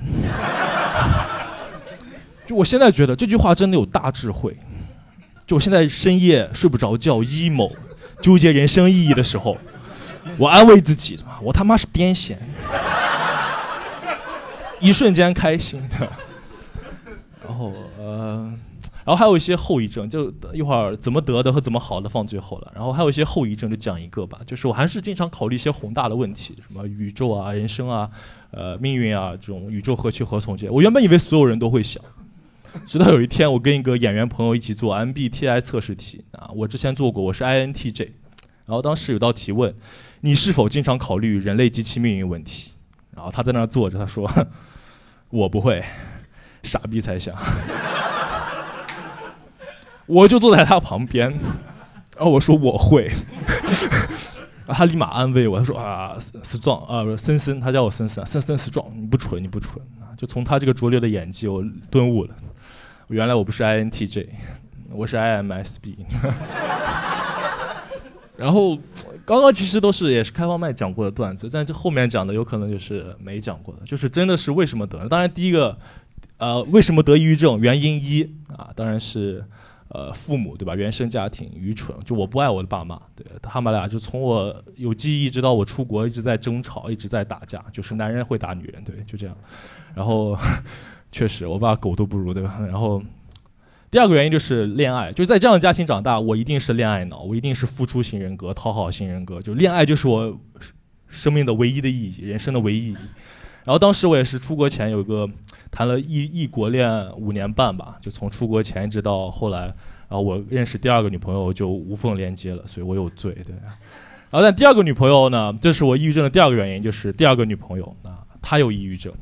就我现在觉得这句话真的有大智慧。就我现在深夜睡不着觉，emo，纠结人生意义的时候，我安慰自己：我他妈是癫痫，一瞬间开心的。然后呃。然后还有一些后遗症，就一会儿怎么得的和怎么好的放最后了。然后还有一些后遗症，就讲一个吧，就是我还是经常考虑一些宏大的问题，什么宇宙啊、人生啊、呃命运啊这种宇宙何去何从这些。我原本以为所有人都会想，直到有一天我跟一个演员朋友一起做 MBTI 测试题啊，我之前做过，我是 INTJ，然后当时有道题问你是否经常考虑人类及其命运问题，然后他在那儿坐着，他说我不会，傻逼才想。我就坐在他旁边，然后我说我会，他立马安慰我，他说啊，strong 啊，不是森森，他叫我森森，森森 strong，你不蠢，你不蠢啊！就从他这个拙劣的演技，我顿悟了，原来我不是 INTJ，我是 IMSB。然后刚刚其实都是也是开放麦讲过的段子，但这后面讲的有可能就是没讲过的，就是真的是为什么得？当然第一个，呃，为什么得抑郁症？原因一啊，当然是。呃，父母对吧？原生家庭愚蠢，就我不爱我的爸妈，对他们俩就从我有记忆一直到我出国，一直在争吵，一直在打架，就是男人会打女人，对，就这样。然后 确实，我爸狗都不如，对吧？然后第二个原因就是恋爱，就是在这样的家庭长大，我一定是恋爱脑，我一定是付出型人格、讨好型人格，就恋爱就是我生命的唯一的意义，人生的唯一意义。然后当时我也是出国前有个。谈了异异国恋五年半吧，就从出国前一直到后来，然后我认识第二个女朋友就无缝连接了，所以我有罪，对。然后但第二个女朋友呢，这是我抑郁症的第二个原因，就是第二个女朋友啊，她有抑郁症。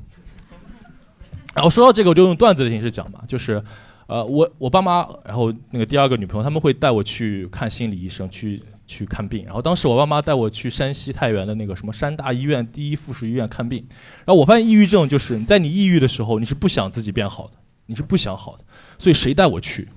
然后说到这个，我就用段子的形式讲吧，就是，呃，我我爸妈，然后那个第二个女朋友，他们会带我去看心理医生去。去看病，然后当时我爸妈带我去山西太原的那个什么山大医院第一附属医院看病，然后我发现抑郁症就是在你抑郁的时候，你是不想自己变好的，你是不想好的，所以谁带我去，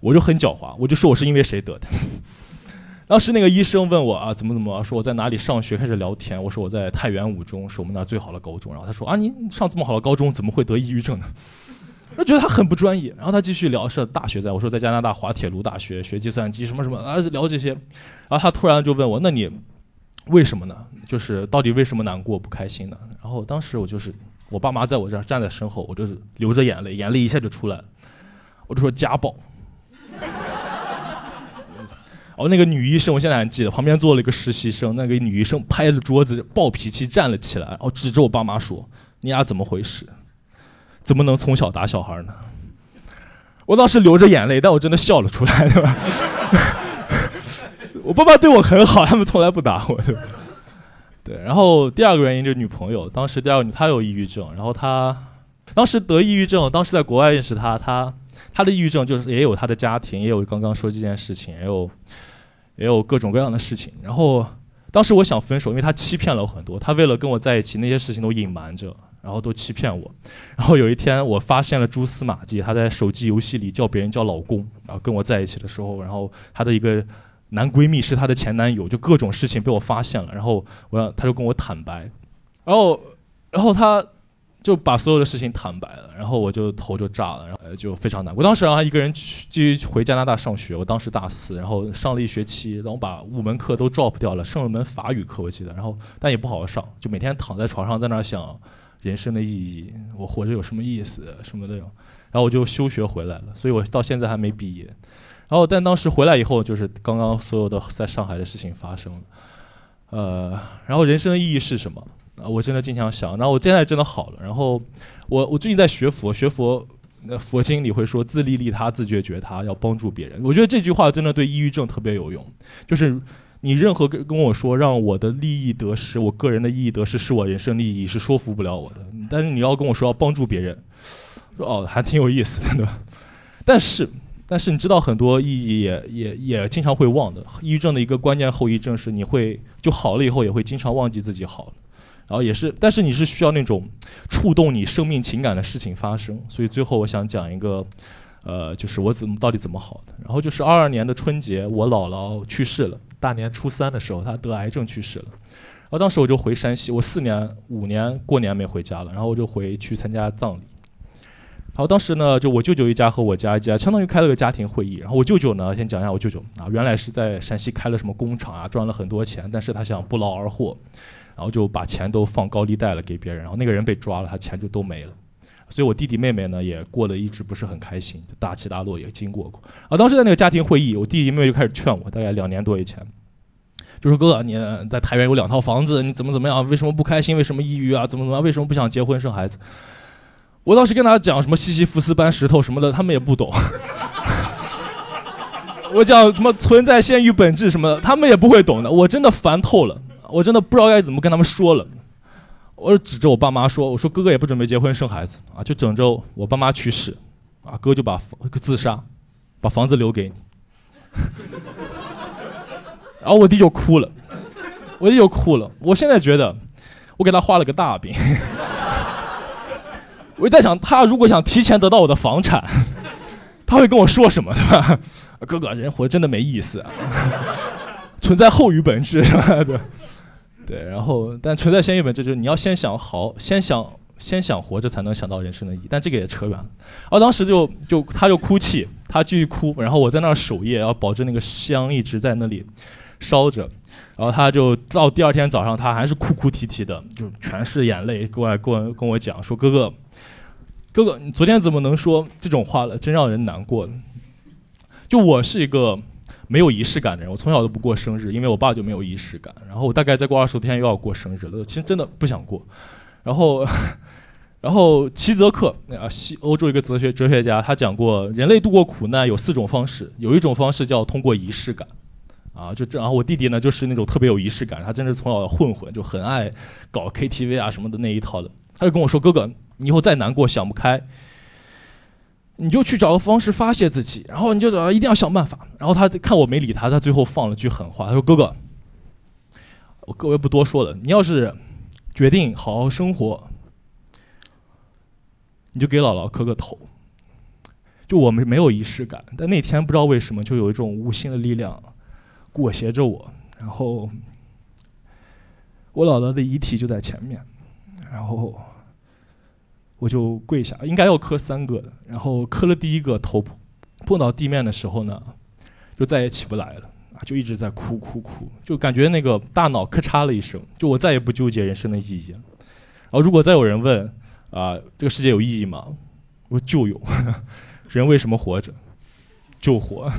我就很狡猾，我就说我是因为谁得的。当时那个医生问我啊怎么怎么，说我在哪里上学，开始聊天，我说我在太原五中，是我们那最好的高中，然后他说啊你上这么好的高中，怎么会得抑郁症呢？我觉得他很不专业，然后他继续聊是大学在，我说在加拿大滑铁卢大学学计算机什么什么啊聊这些，然后他突然就问我，那你为什么呢？就是到底为什么难过不开心呢？然后当时我就是我爸妈在我这儿站在身后，我就是流着眼泪，眼泪一下就出来了，我就说家暴。哦，那个女医生我现在还记得，旁边坐了一个实习生，那个女医生拍着桌子，暴脾气站了起来，然后指着我爸妈说：“你俩怎么回事？”怎么能从小打小孩呢？我当时流着眼泪，但我真的笑了出来，对吧？我爸爸对我很好，他们从来不打我，对吧？对。然后第二个原因就是女朋友，当时第二个女她有抑郁症，然后她当时得抑郁症，当时在国外认识她，她她的抑郁症就是也有她的家庭，也有刚刚说这件事情，也有也有各种各样的事情。然后当时我想分手，因为她欺骗了我很多，她为了跟我在一起，那些事情都隐瞒着。然后都欺骗我，然后有一天我发现了蛛丝马迹，他在手机游戏里叫别人叫老公，然后跟我在一起的时候，然后他的一个男闺蜜是他的前男友，就各种事情被我发现了，然后我让他就跟我坦白，然后然后他就把所有的事情坦白了，然后我就头就炸了，然后就非常难。我当时让他一个人去继续回加拿大上学，我当时大四，然后上了一学期，然后把五门课都 drop 掉了，剩了门法语课我记得，然后但也不好好上，就每天躺在床上在那想。人生的意义，我活着有什么意思什么的，然后我就休学回来了，所以我到现在还没毕业。然后但当时回来以后，就是刚刚所有的在上海的事情发生了，呃，然后人生的意义是什么？啊，我真的经常想。然后我现在真的好了。然后我我最近在学佛，学佛，那佛经里会说自利利他，自觉觉他，要帮助别人。我觉得这句话真的对抑郁症特别有用，就是。你任何跟跟我说让我的利益得失，我个人的利益得失是我人生利益，是说服不了我的。但是你要跟我说要帮助别人，说哦还挺有意思的，对吧？但是但是你知道很多意义也也也经常会忘的。抑郁症的一个关键后遗症是你会就好了以后也会经常忘记自己好了，然后也是，但是你是需要那种触动你生命情感的事情发生。所以最后我想讲一个，呃，就是我怎么到底怎么好的。然后就是二二年的春节，我姥姥去世了。大年初三的时候，他得癌症去世了，然后当时我就回山西，我四年五年过年没回家了，然后我就回去参加葬礼。然后当时呢，就我舅舅一家和我家一家，相当于开了个家庭会议。然后我舅舅呢，先讲一下我舅舅啊，原来是在山西开了什么工厂啊，赚了很多钱，但是他想不劳而获，然后就把钱都放高利贷了给别人，然后那个人被抓了，他钱就都没了。所以我弟弟妹妹呢也过得一直不是很开心，大起大落也经过过。啊，当时在那个家庭会议，我弟弟妹妹就开始劝我，大概两年多以前，就说哥，你在太原有两套房子，你怎么怎么样？为什么不开心？为什么抑郁啊？怎么怎么样？为什么不想结婚生孩子？我当时跟他讲什么西西弗斯搬石头什么的，他们也不懂。我讲什么存在先于本质什么的，他们也不会懂的。我真的烦透了，我真的不知道该怎么跟他们说了。我就指着我爸妈说：“我说哥哥也不准备结婚生孩子啊，就等着我爸妈去世，啊哥就把自杀，把房子留给你。”然后我弟就哭了，我弟就哭了。我现在觉得，我给他画了个大饼。我在想，他如果想提前得到我的房产，他会跟我说什么，对吧？哥哥，人活真的没意思。存在后于本质什么的。对，然后但存在先于本质，就是你要先想好，先想先想活着，才能想到人生的意义。但这个也扯远了。然后当时就就他就哭泣，他继续哭，然后我在那儿守夜，要保证那个香一直在那里烧着。然后他就到第二天早上，他还是哭哭啼啼的，就全是眼泪过来跟我跟我讲说：“哥哥，哥哥，你昨天怎么能说这种话了？真让人难过。”就我是一个没有仪式感的人，我从小都不过生日，因为我爸就没有仪式感。然后我大概再过二十多天又要过生日了，其实真的不想过。然后，然后齐泽克啊，西欧洲一个哲学哲学家，他讲过，人类度过苦难有四种方式，有一种方式叫通过仪式感。啊，就这，然后我弟弟呢，就是那种特别有仪式感，他真是从小混混，就很爱搞 KTV 啊什么的那一套的。他就跟我说：“哥哥，你以后再难过想不开，你就去找个方式发泄自己，然后你就找，一定要想办法。”然后他看我没理他，他最后放了句狠话，他说：“哥哥，我各位不多说了，你要是决定好好生活，你就给姥姥磕个头。”就我们没有仪式感，但那天不知道为什么就有一种无形的力量。裹挟着我，然后我姥姥的遗体就在前面，然后我就跪下，应该要磕三个的，然后磕了第一个头碰到地面的时候呢，就再也起不来了啊，就一直在哭哭哭，就感觉那个大脑咔嚓了一声，就我再也不纠结人生的意义了。然后如果再有人问啊，这个世界有意义吗？我说就有，人为什么活着？就活。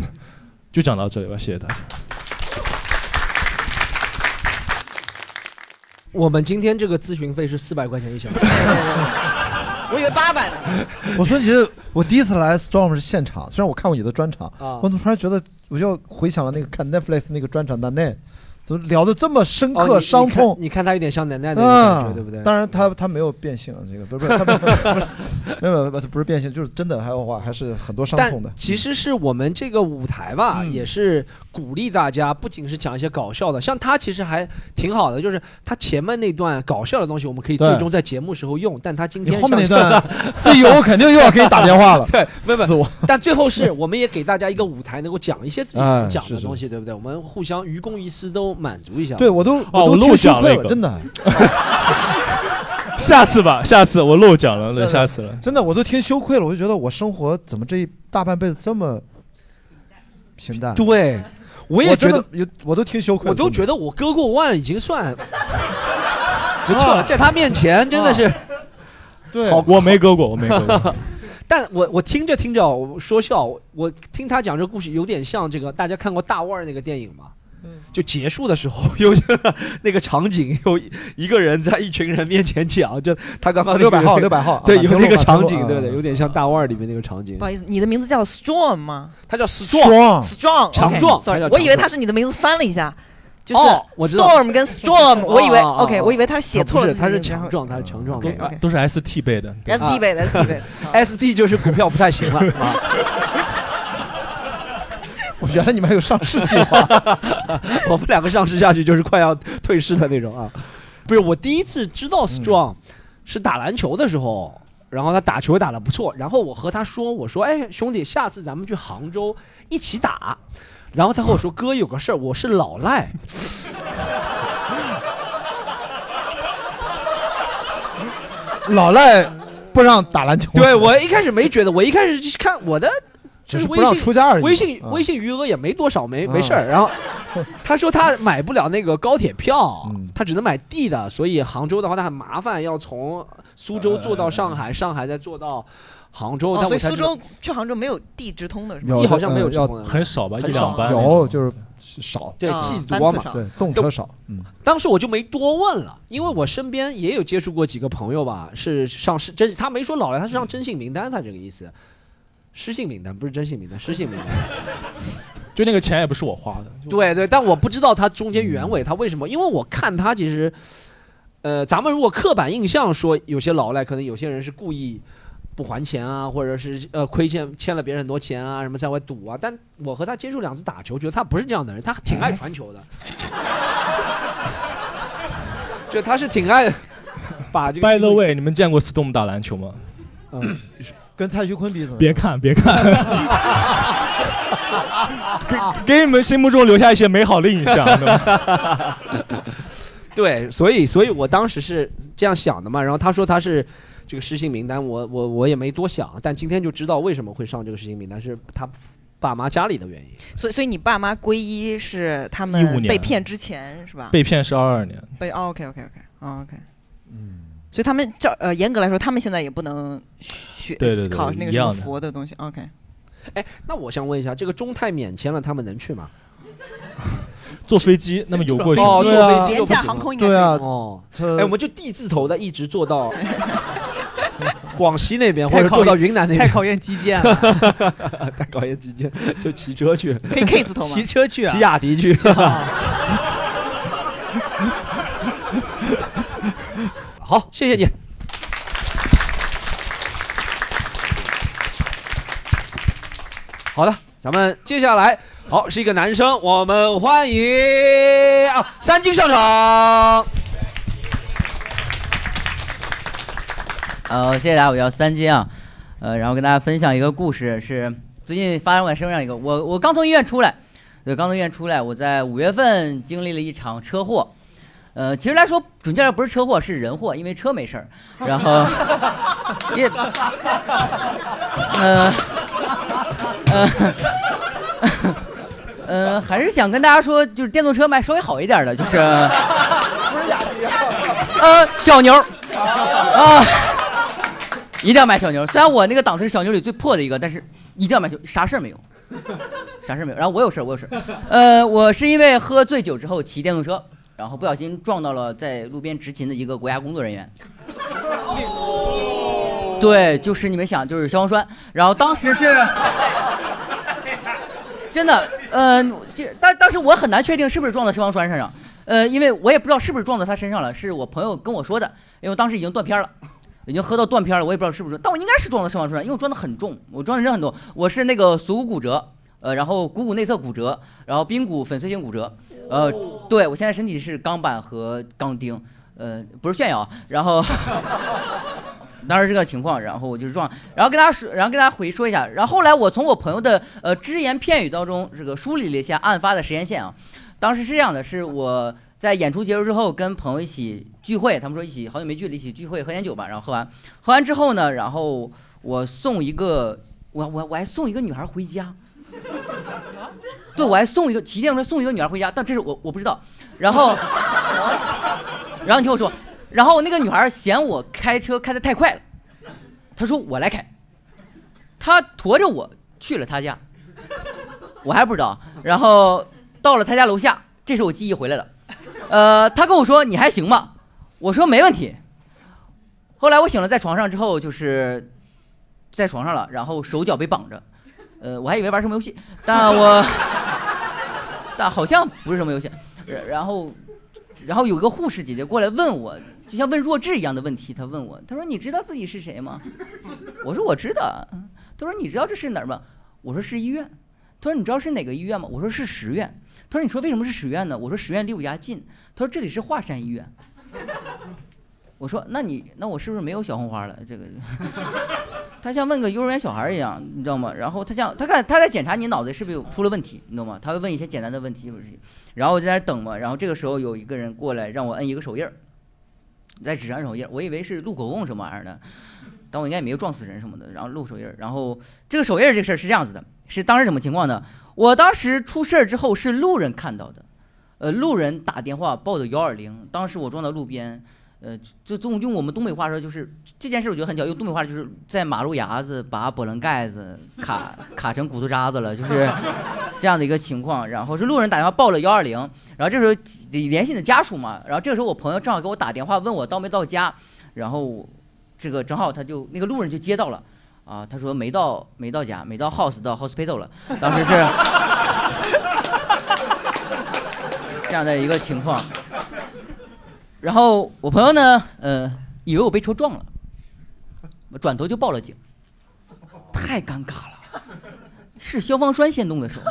就讲到这里吧，谢谢大家。我们今天这个咨询费是四百块钱一小时，我以为八百呢。我说，其实我第一次来 Storm 是现场，虽然我看过你的专场，啊我突然觉得，我就回想了那个看 Netflix 那个专场，那那怎么聊的这么深刻、哦伤痛？你看你看他有点像奶奶的感觉，嗯，对不对？当然他他没有变性，这个不是不是 没有不是不是变性，就是真的还有话还是很多伤痛的。其实是我们这个舞台吧，嗯也是鼓励大家，不仅是讲一些搞笑的，像他其实还挺好的，就是他前面那段搞笑的东西，我们可以最终在节目时候用，但他今天你后面那段 CEO 肯定又要给你打电话了，对，没有死我。但最后是我们也给大家一个舞台，能够讲一些自己想讲的东西，对不对？我们互相于公于私都满足一下。对我都哦我漏讲了一个真的 下次吧，下次我漏讲了，那，下次了。真的我都听羞愧了，我就觉得我生活怎么这一大半辈子这么平淡？对，我也觉得我都听羞愧了，我都觉得我割过腕已经算 不错在他面前真的是。对，好，我没割过，我没割过。但我我听着听着我说笑，我我听他讲这个故事有点像这个，大家看过大腕儿那个电影吗？就结束的时候 有那个场景，有一个人在一群人面前讲，就他刚刚那个六百号，六百号，对，啊有那个场景，对不对？啊有点像大腕儿里面那个场景不。好意思，你的名字叫 Storm 吗他叫 strong，strong，？Strong，强壮 sorry，他叫强壮我以为他是你的名字翻了一下，就是哦我知道 Storm 跟 Storm，我以为 OK，我以为他是写错了他不是他是强壮，他是强壮的。都是 ST 背的。ST 背的 ST 背的。ST 就是股票不太行了啊。我原来你们还有上市计划，我们两个上市下去就是快要退市的那种啊。不是，我第一次知道 Strong 是打篮球的时候，然后他打球打得不错，然后我和他说，我说，哎，兄弟，下次咱们去杭州一起打。然后他和我说，哥有个事儿，我是老赖。老赖不让打篮球，对我一开始没觉得，我一开始就是看我的。只是不让就是微信出家而已。微信啊微信余额也没多少，没没事啊儿。然后他说他买不了那个高铁票嗯，他只能买地的，所以杭州的话他很麻烦，要从苏州坐到上海，上海再坐到杭州。哦，但我才知道所以苏州去杭州没有地直通的是吗？有地好像没有呃要直通的很少吧，一两班那。有就是少，对啊季多嘛。对动车少，嗯，当时我就没多问了，因为我身边也有接触过几个朋友吧，是上是真，他没说老来，他是上征信名单，他这个意思。失信名单不是征信名单，失信名单。就那个钱也不是我花的。对对，但我不知道他中间原委，他为什么？因为我看他其实，呃，咱们如果刻板印象说有些老赖，可能有些人是故意不还钱啊，或者是呃亏欠欠了别人很多钱啊，什么在外赌啊。但我和他接触两次打球，觉得他不是这样的人，他挺爱传球的，就他是挺爱把这个 By the way，你们见过 Storm 打篮球吗？嗯，跟蔡徐坤比怎么样？别看，别看。给给你们心目中留下一些美好的印象。对吧对，所以所以我当时是这样想的嘛。然后他说他是这个失信名单，我我我也没多想，但今天就知道为什么会上这个失信名单，是他爸妈家里的原因。所以所以你爸妈皈依是他15们年被骗之前是吧？被骗是二二年，被哦，OK OK OK，哦 OK，嗯，所以他们叫呃严格来说，他们现在也不能学对对对考那个什么样的。佛的东西，OK。哎，那我想问一下，这个中泰免签了，他们能去吗？坐飞机那么游过去，哦，坐对啊飞机都不行吗对啊，哦，他哎，我们就 D 字头的一直坐到 广西那边，或太考者坐到云南那边，太考验基建了，太考验基建，就骑车去，可以 K 字头吗？骑车去啊。骑，雅迪去。好，谢谢你。好的，咱们接下来好是一个男生，我们欢迎啊三金上场。呃，谢谢大家，我叫三金啊，呃，然后跟大家分享一个故事，是最近发生在身上一个，我我刚从医院出来，对，刚从医院出来，我在五月份经历了一场车祸，呃，其实来说准确来说不是车祸，是人祸，因为车没事儿，然后 也，呃，呃。呃，还是想跟大家说，就是电动车买稍微好一点的，就是，呃，小牛儿啊，一定要买小牛。虽然我那个档次是小牛里最破的一个，但是一定要买小，啥事儿没有，啥事儿没有。然后我有事儿，我有事儿。呃，我是因为喝醉酒之后骑电动车，然后不小心撞到了在路边执勤的一个国家工作人员。对，就是你们想，就是消防栓。然后当时是，真的，呃，这当当时我很难确定是不是撞到消防栓身上，呃，因为我也不知道是不是撞到他身上了，是我朋友跟我说的，因为当时已经断片了。已经喝到断片了，我也不知道是不是，但我应该是撞到消防栓，因为我撞得很重，我撞的人很多，我是那个锁骨骨折，呃，然后股骨内侧骨折，然后髌骨粉碎性骨折，呃，对我现在身体是钢板和钢钉，呃，不是炫耀，然后 当时这个情况，然后我就是撞，然后跟大家说，然后跟大家回说一下，然后后来我从我朋友的呃只言片语当中，这个梳理了一下案发的时间线啊，当时是这样的，是我在演出结束之后跟朋友一起聚会，他们说一起好久没聚了，一起聚会喝点酒吧，然后喝完，喝完之后呢，然后我送一个我我我还送一个女孩回家。对，我还送一个骑电动车送一个女孩回家，但这是我我不知道。然后，然后你听我说，然后那个女孩嫌我开车开得太快了，她说我来开，她驮着我去了她家，我还不知道。然后到了她家楼下，这时候我记忆回来了，呃，她跟我说你还行吧？我说没问题。后来我醒了，在床上之后就是在床上了，然后手脚被绑着，呃，我还以为玩什么游戏，但我但好像不是什么游戏。然然后，然后有个护士姐姐过来问我，就像问弱智一样的问题。她问我，她说：“你知道自己是谁吗？” 我说：“我知道。”她说：“你知道这是哪儿吗？”我说：“是医院。”她说：“你知道是哪个医院吗？”我说：“是十院。”她说：“你说为什么是十院呢？”我说：“十院离我家近。”她说：“这里是华山医院。”我说：“那你那我是不是没有小红花了？这个，他像问个幼儿园小孩一样，你知道吗？然后他像他看他在检查你脑袋是不是有出了问题，你懂吗？他会问一些简单的问题，然后我就在那等嘛。然后这个时候有一个人过来让我摁一个手印儿，在纸上摁手印儿，我以为是录口供什么玩意儿的，但我应该也没有撞死人什么的。然后录手印儿，然后这个手印儿这个事儿是这样子的，是当时什么情况呢？我当时出事儿之后是路人看到的，呃，路人打电话报的幺二零，当时我撞到路边。呃，就用用我们东北话说，就是这件事，我觉得很巧。用东北话就是在马路牙子把玻璃盖子卡卡成骨头渣子了，就是这样的一个情况。然后是路人打电话报了幺二零，然后这时候得联系你的家属嘛。然后这个时候我朋友正好给我打电话问我到没到家，然后这个正好他就那个路人就接到了，啊，他说没到没到家，没到 house 到 hospital 了，当时是 这样的一个情况。然后我朋友呢，呃，以为我被车撞了，我转头就报了警，太尴尬了，是消防栓先动的手，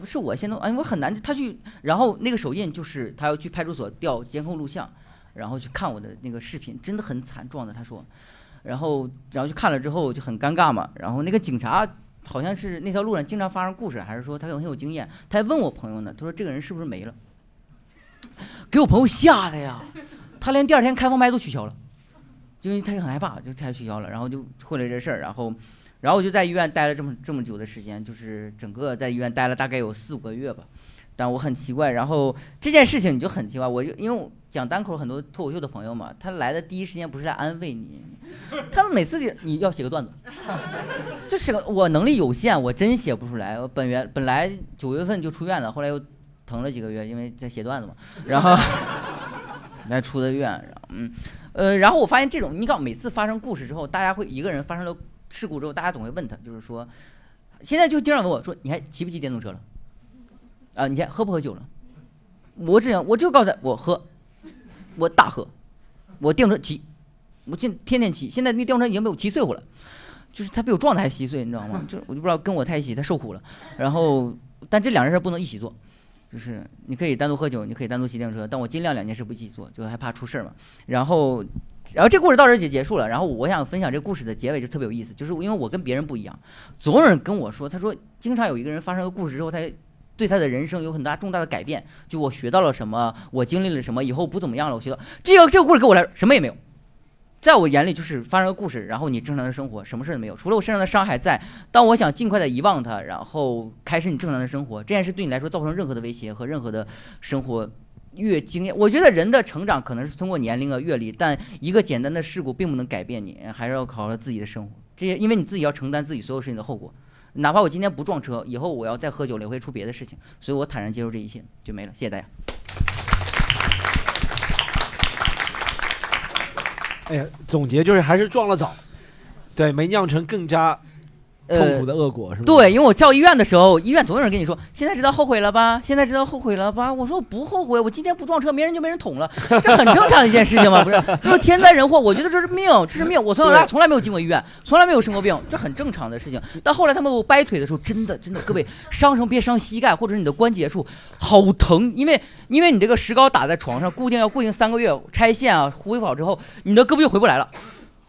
不 是我先动，哎，我很难，他去，然后那个手印就是他要去派出所调监控录像，然后去看我的那个视频，真的很惨撞的，他说，然后然后去看了之后就很尴尬嘛，然后那个警察好像是那条路上经常发生故事，还是说他很有经验，他还问我朋友呢，他说这个人是不是没了？给我朋友吓的呀，他连第二天开放麦都取消了，因为他就很害怕，就他取消了，然后就会了这事儿，然后，然后我就在医院待了这么这么久的时间，就是整个在医院待了大概有四五个月吧。但我很奇怪，然后这件事情你就很奇怪，我就因为讲单口很多脱口秀的朋友嘛，他来的第一时间不是来安慰你，他们每次就你要写个段子，就是我能力有限，我真写不出来。我本原本来九月份就出院了，后来又疼了几个月，因为在写段子嘛，然后 来出的院，然后嗯呃，然后我发现这种你搞每次发生故事之后，大家会一个人发生了事故之后，大家总会问他，就是说，现在就经常问我说，你还骑不骑电动车了？啊，你还喝不喝酒了？我只想，我就告诉他，我喝，我大喝，我电动车骑，我现天天骑。现在那电动车已经被我骑碎乎了，就是他被我撞的还稀碎，你知道吗？就我就不知道跟我在一起他受苦了。然后，但这两件事不能一起做，就是你可以单独喝酒，你可以单独骑电动车，但我尽量两件事不一起做，就害怕出事儿嘛。然后，然后这故事到这就结束了。然后我想分享这故事的结尾就特别有意思，就是因为我跟别人不一样，总有人跟我说，他说经常有一个人发生个故事之后，他。对他的人生有很大重大的改变，就我学到了什么，我经历了什么，以后不怎么样了。我学到这个这个故事给我来什么也没有，在我眼里就是发生个故事，然后你正常的生活，什么事都没有，除了我身上的伤还在。当我想尽快的遗忘它，然后开始你正常的生活，这件事对你来说造成任何的威胁和任何的生活越经验。我觉得人的成长可能是通过年龄啊阅历，但一个简单的事故并不能改变你，还是要考虑自己的生活。这些因为你自己要承担自己所有事情的后果。哪怕我今天不撞车，以后我要再喝酒了，也会出别的事情，所以我坦然接受这一切，就没了。谢谢大家。哎呀，总结就是还是撞了早，对，没酿成更加。痛苦的恶果是吗？对，因为我叫医院的时候，医院总有人跟你说，现在知道后悔了吧？现在知道后悔了吧？我说我不后悔，我今天不撞车，没人就没人捅了，这很正常的一件事情嘛，不是？就是天灾人祸，我觉得这是命，这是命。我从小到大从来没有进过医院，从来没有生过病，这很正常的事情。但后来他们给我掰腿的时候，真的真的，各位伤什么别伤膝盖或者是你的关节处，好疼，因为因为你这个石膏打在床上，固定要固定三个月，拆线啊，恢复好之后，你的胳膊就回不来了。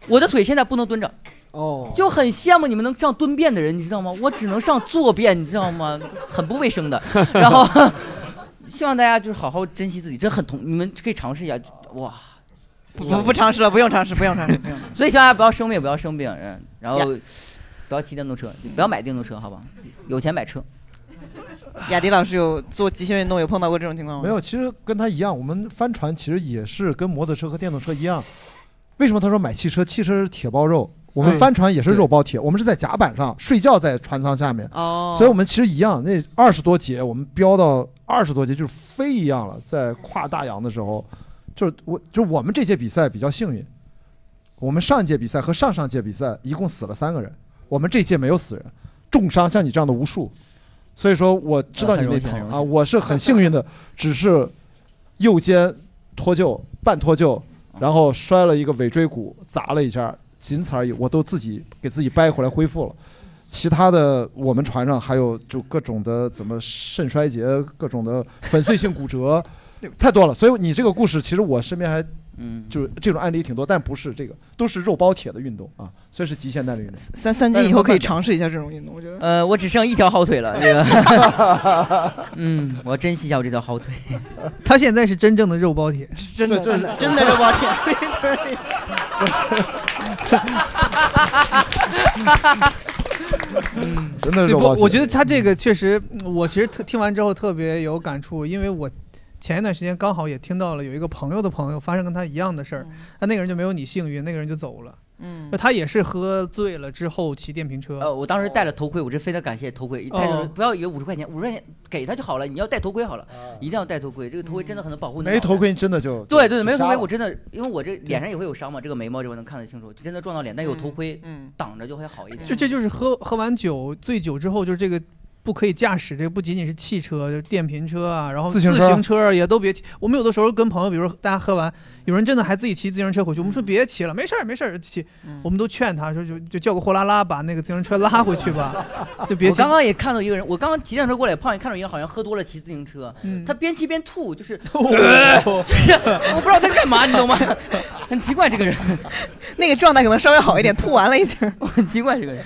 我的腿现在不能蹲着。哦，就很羡慕你们能上蹲便的人，你知道吗？我只能上坐便，你知道吗？很不卫生的。然后，希望大家就是好好珍惜自己，这很痛。你们可以尝试一下，哇！不不尝试了，不用尝试，不用尝试，不用。所以希望大家不要生病，不要生病，嗯，然后不要骑电动车，不要买电动车，好吧？有钱买车。雅迪老师有做极限运动，有碰到过这种情况吗？没有，其实跟他一样，我们帆船其实也是跟摩托车和电动车一样。为什么他说买汽车？汽车是铁包肉。我们帆船也是肉包铁，我们是在甲板上睡觉，在船舱下面，所以我们其实一样。那二十多节，我们飙到二十多节，就是飞一样了。在跨大洋的时候，就是我，就是我们这届比赛比较幸运。我们上一届比赛和上上届比赛一共死了三个人，我们这届没有死人，重伤像你这样的无数。所以说我知道你那疼啊，我是很幸运的，只是右肩脱臼，半脱臼，然后摔了一个尾椎骨，砸了一下。仅此而已，我都自己给自己掰回来恢复了。其他的，我们船上还有就各种的怎么肾衰竭，各种的粉碎性骨折，太多了。所以你这个故事，其实我身边还，嗯，就是这种案例挺多，但不是这个，都是肉包铁的运动啊，所以是极限耐力运动。三三斤以后可以尝试一下这种运动，我觉得。呃，我只剩一条好腿了，这个。嗯，我珍惜一下我这条好腿。他现在是真正的肉包铁，真的真的真的肉包铁。嗯，真的是我我觉得他这个确实，我其实特听完之后特别有感触，因为我前一段时间刚好也听到了有一个朋友的朋友发生跟他一样的事儿，那那个人就没有你幸运，那个人就走了。嗯，他也是喝醉了之后骑电瓶车。呃，我当时戴了头盔，我这非常感谢头盔。他就不要以为五十块钱，五十块钱给他就好了，你要戴头盔好了，一定要戴头盔。这个头盔真的很能保护你。没头盔真的就对对对，没头盔我真的，因为我这脸上也会有伤嘛，这个眉毛这块能看得清楚，就真的撞到脸。但有头盔挡着就会好一点。就这就是喝喝完酒醉酒之后，就是这个。不可以驾驶，这个不仅仅是汽车，就是电瓶车啊，然后自行车也都别骑。我们有的时候跟朋友，比如说大家喝完，有人真的还自己骑自行车回去，我们说别骑了，没事儿没事儿骑。我们都劝他说就就叫个货拉拉把那个自行车拉回去吧，就别。我刚刚也看到一个人，我刚刚骑自行车过来，胖也看到一个好像喝多了骑自行车，他边骑边吐，就是 就是我不知道他干嘛，你懂吗？很奇怪这个人，那个状态可能稍微好一点，吐完了已经，我很奇怪这个人。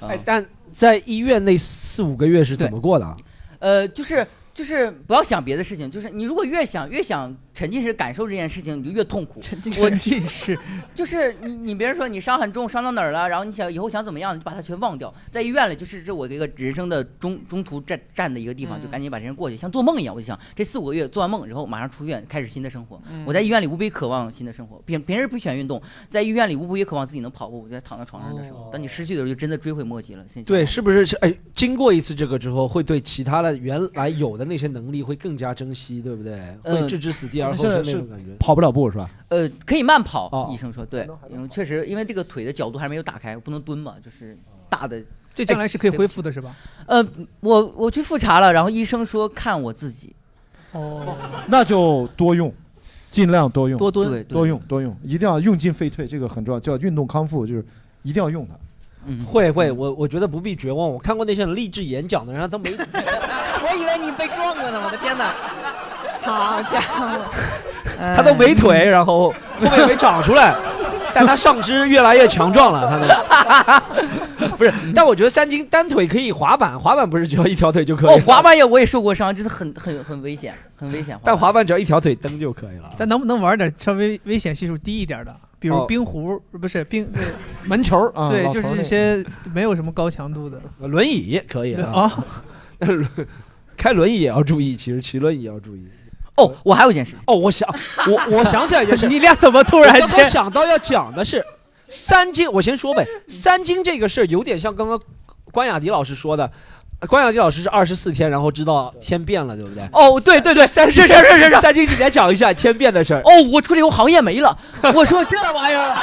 哎，但在医院那四五个月是怎么过的？呃，就是就是不要想别的事情，就是你如果越想越想沉浸式感受这件事情，你就越痛苦。沉浸式，就是你你别人说你伤很重，伤到哪儿了，然后你想以后想怎么样，你就把它全忘掉。在医院里，就是这我这个人生的中中途站站的一个地方，就赶紧把这人过去，像做梦一样。我就想这四五个月做完梦，然后马上出院，开始新的生活。我在医院里无比渴望新的生活，别别人不喜欢运动，在医院里无比渴望自己能跑步。我在躺在床上的时候，当你失去的时候，就真的追悔莫及了。对，是不是？是哎，经过一次这个之后，会对其他的原来有的那些能力会更加珍惜，对不对？会置之死地而后生那种感觉。跑不了步是吧？呃，可以慢跑。医生说，对，因为确实，因为这个腿的角度还没有打开，不能蹲嘛，就是大的。这将来是可以恢复的，是吧？呃，我我去复查了，然后医生说看我自己。哦，那就多用，尽量多用，多蹲，多用，多用，一定要用进废退，这个很重要，叫运动康复，就是一定要用它。嗯，会会，我我觉得不必绝望。我看过那些励志演讲的人，他没。我以为你被撞了呢，我的天哪！好家伙，他都没腿，然后后面没长出来，但他上肢越来越强壮了。他都 不是，但我觉得三金单腿可以滑板，滑板不是只要一条腿就可以？哦，滑板也我也受过伤，就是很很很危险，很危险。但滑板只要一条腿蹬就可以了。咱能不能玩点稍微危险系数低一点的？比如冰壶，不是冰门球啊？对，就是一些没有什么高强度的轮椅可以啊。开轮椅也要注意，其实骑轮椅也要注意。哦，我还有一件事。哦，我想，我我想起来一件事。你俩怎么突然间想到要讲的是三金？我先说呗，三金这个事儿有点像刚刚关雅迪老师说的。关雅迪老师是二十四天，然后知道天变了，对不对？哦，对对对，三是是是是三金，你来讲一下天变的事儿。哦，我出来以后行业没了。我说这玩意儿，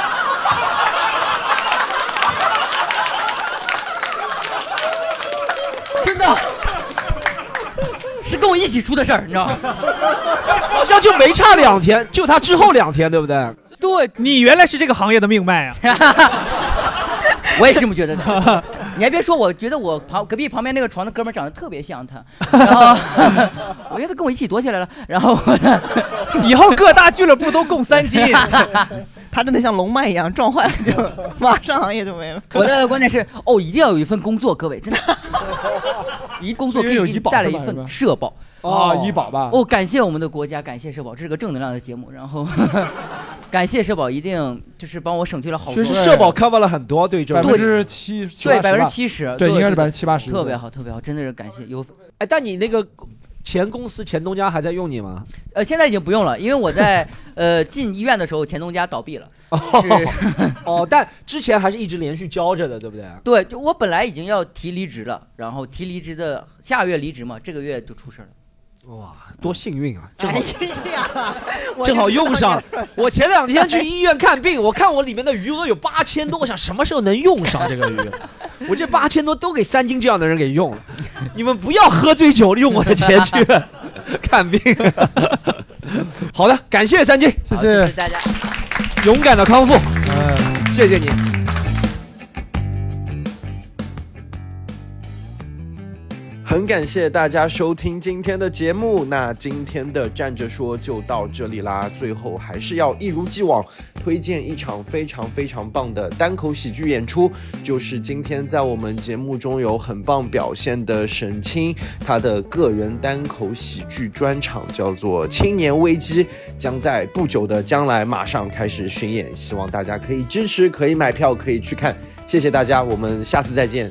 是跟我一起出的事儿，你知道吗？好像就没差两天，就他之后两天，对不对？对，你原来是这个行业的命脉啊！我也是这么觉得的。你还别说，我觉得我旁隔壁旁边那个床的哥们长得特别像他，然后 我觉得跟我一起躲起来了。然后以后各大俱乐部都供三金，他真的像龙脉一样撞坏了，就马上行业就没了。我的观点是，哦，一定要有一份工作，各位真的。一工作可以给你带来一份社保啊，医保吧。哦，感谢我们的国家，感谢社保，这是个正能量的节目。然后，感谢社保，一定就是帮我省去了好多。就是社保 cover 了很多，对，百分之七，对，百分之七十，对，应该是百分之七八十，特别好，特别好，真的是感谢有。哎，但你那个前公司前东家还在用你吗？呃，现在已经不用了，因为我在 呃进医院的时候，前东家倒闭了。哦，哦但之前还是一直连续交着的，对不对？对，就我本来已经要提离职了，然后提离职的下个月离职嘛，这个月就出事了。哇，多幸运啊！正好，正好用上。我前两天去医院看病，我看我里面的余额有八千多，我想什么时候能用上这个余额？我这八千多都给三金这样的人给用了。你们不要喝醉酒用我的钱去 看病。好的，感谢三金，谢谢大家。勇敢的康复，嗯，谢谢你。很感谢大家收听今天的节目，那今天的站着说就到这里啦。最后还是要一如既往推荐一场非常非常棒的单口喜剧演出，就是今天在我们节目中有很棒表现的沈清，他的个人单口喜剧专场叫做《青年危机》，将在不久的将来马上开始巡演，希望大家可以支持，可以买票，可以去看。谢谢大家，我们下次再见。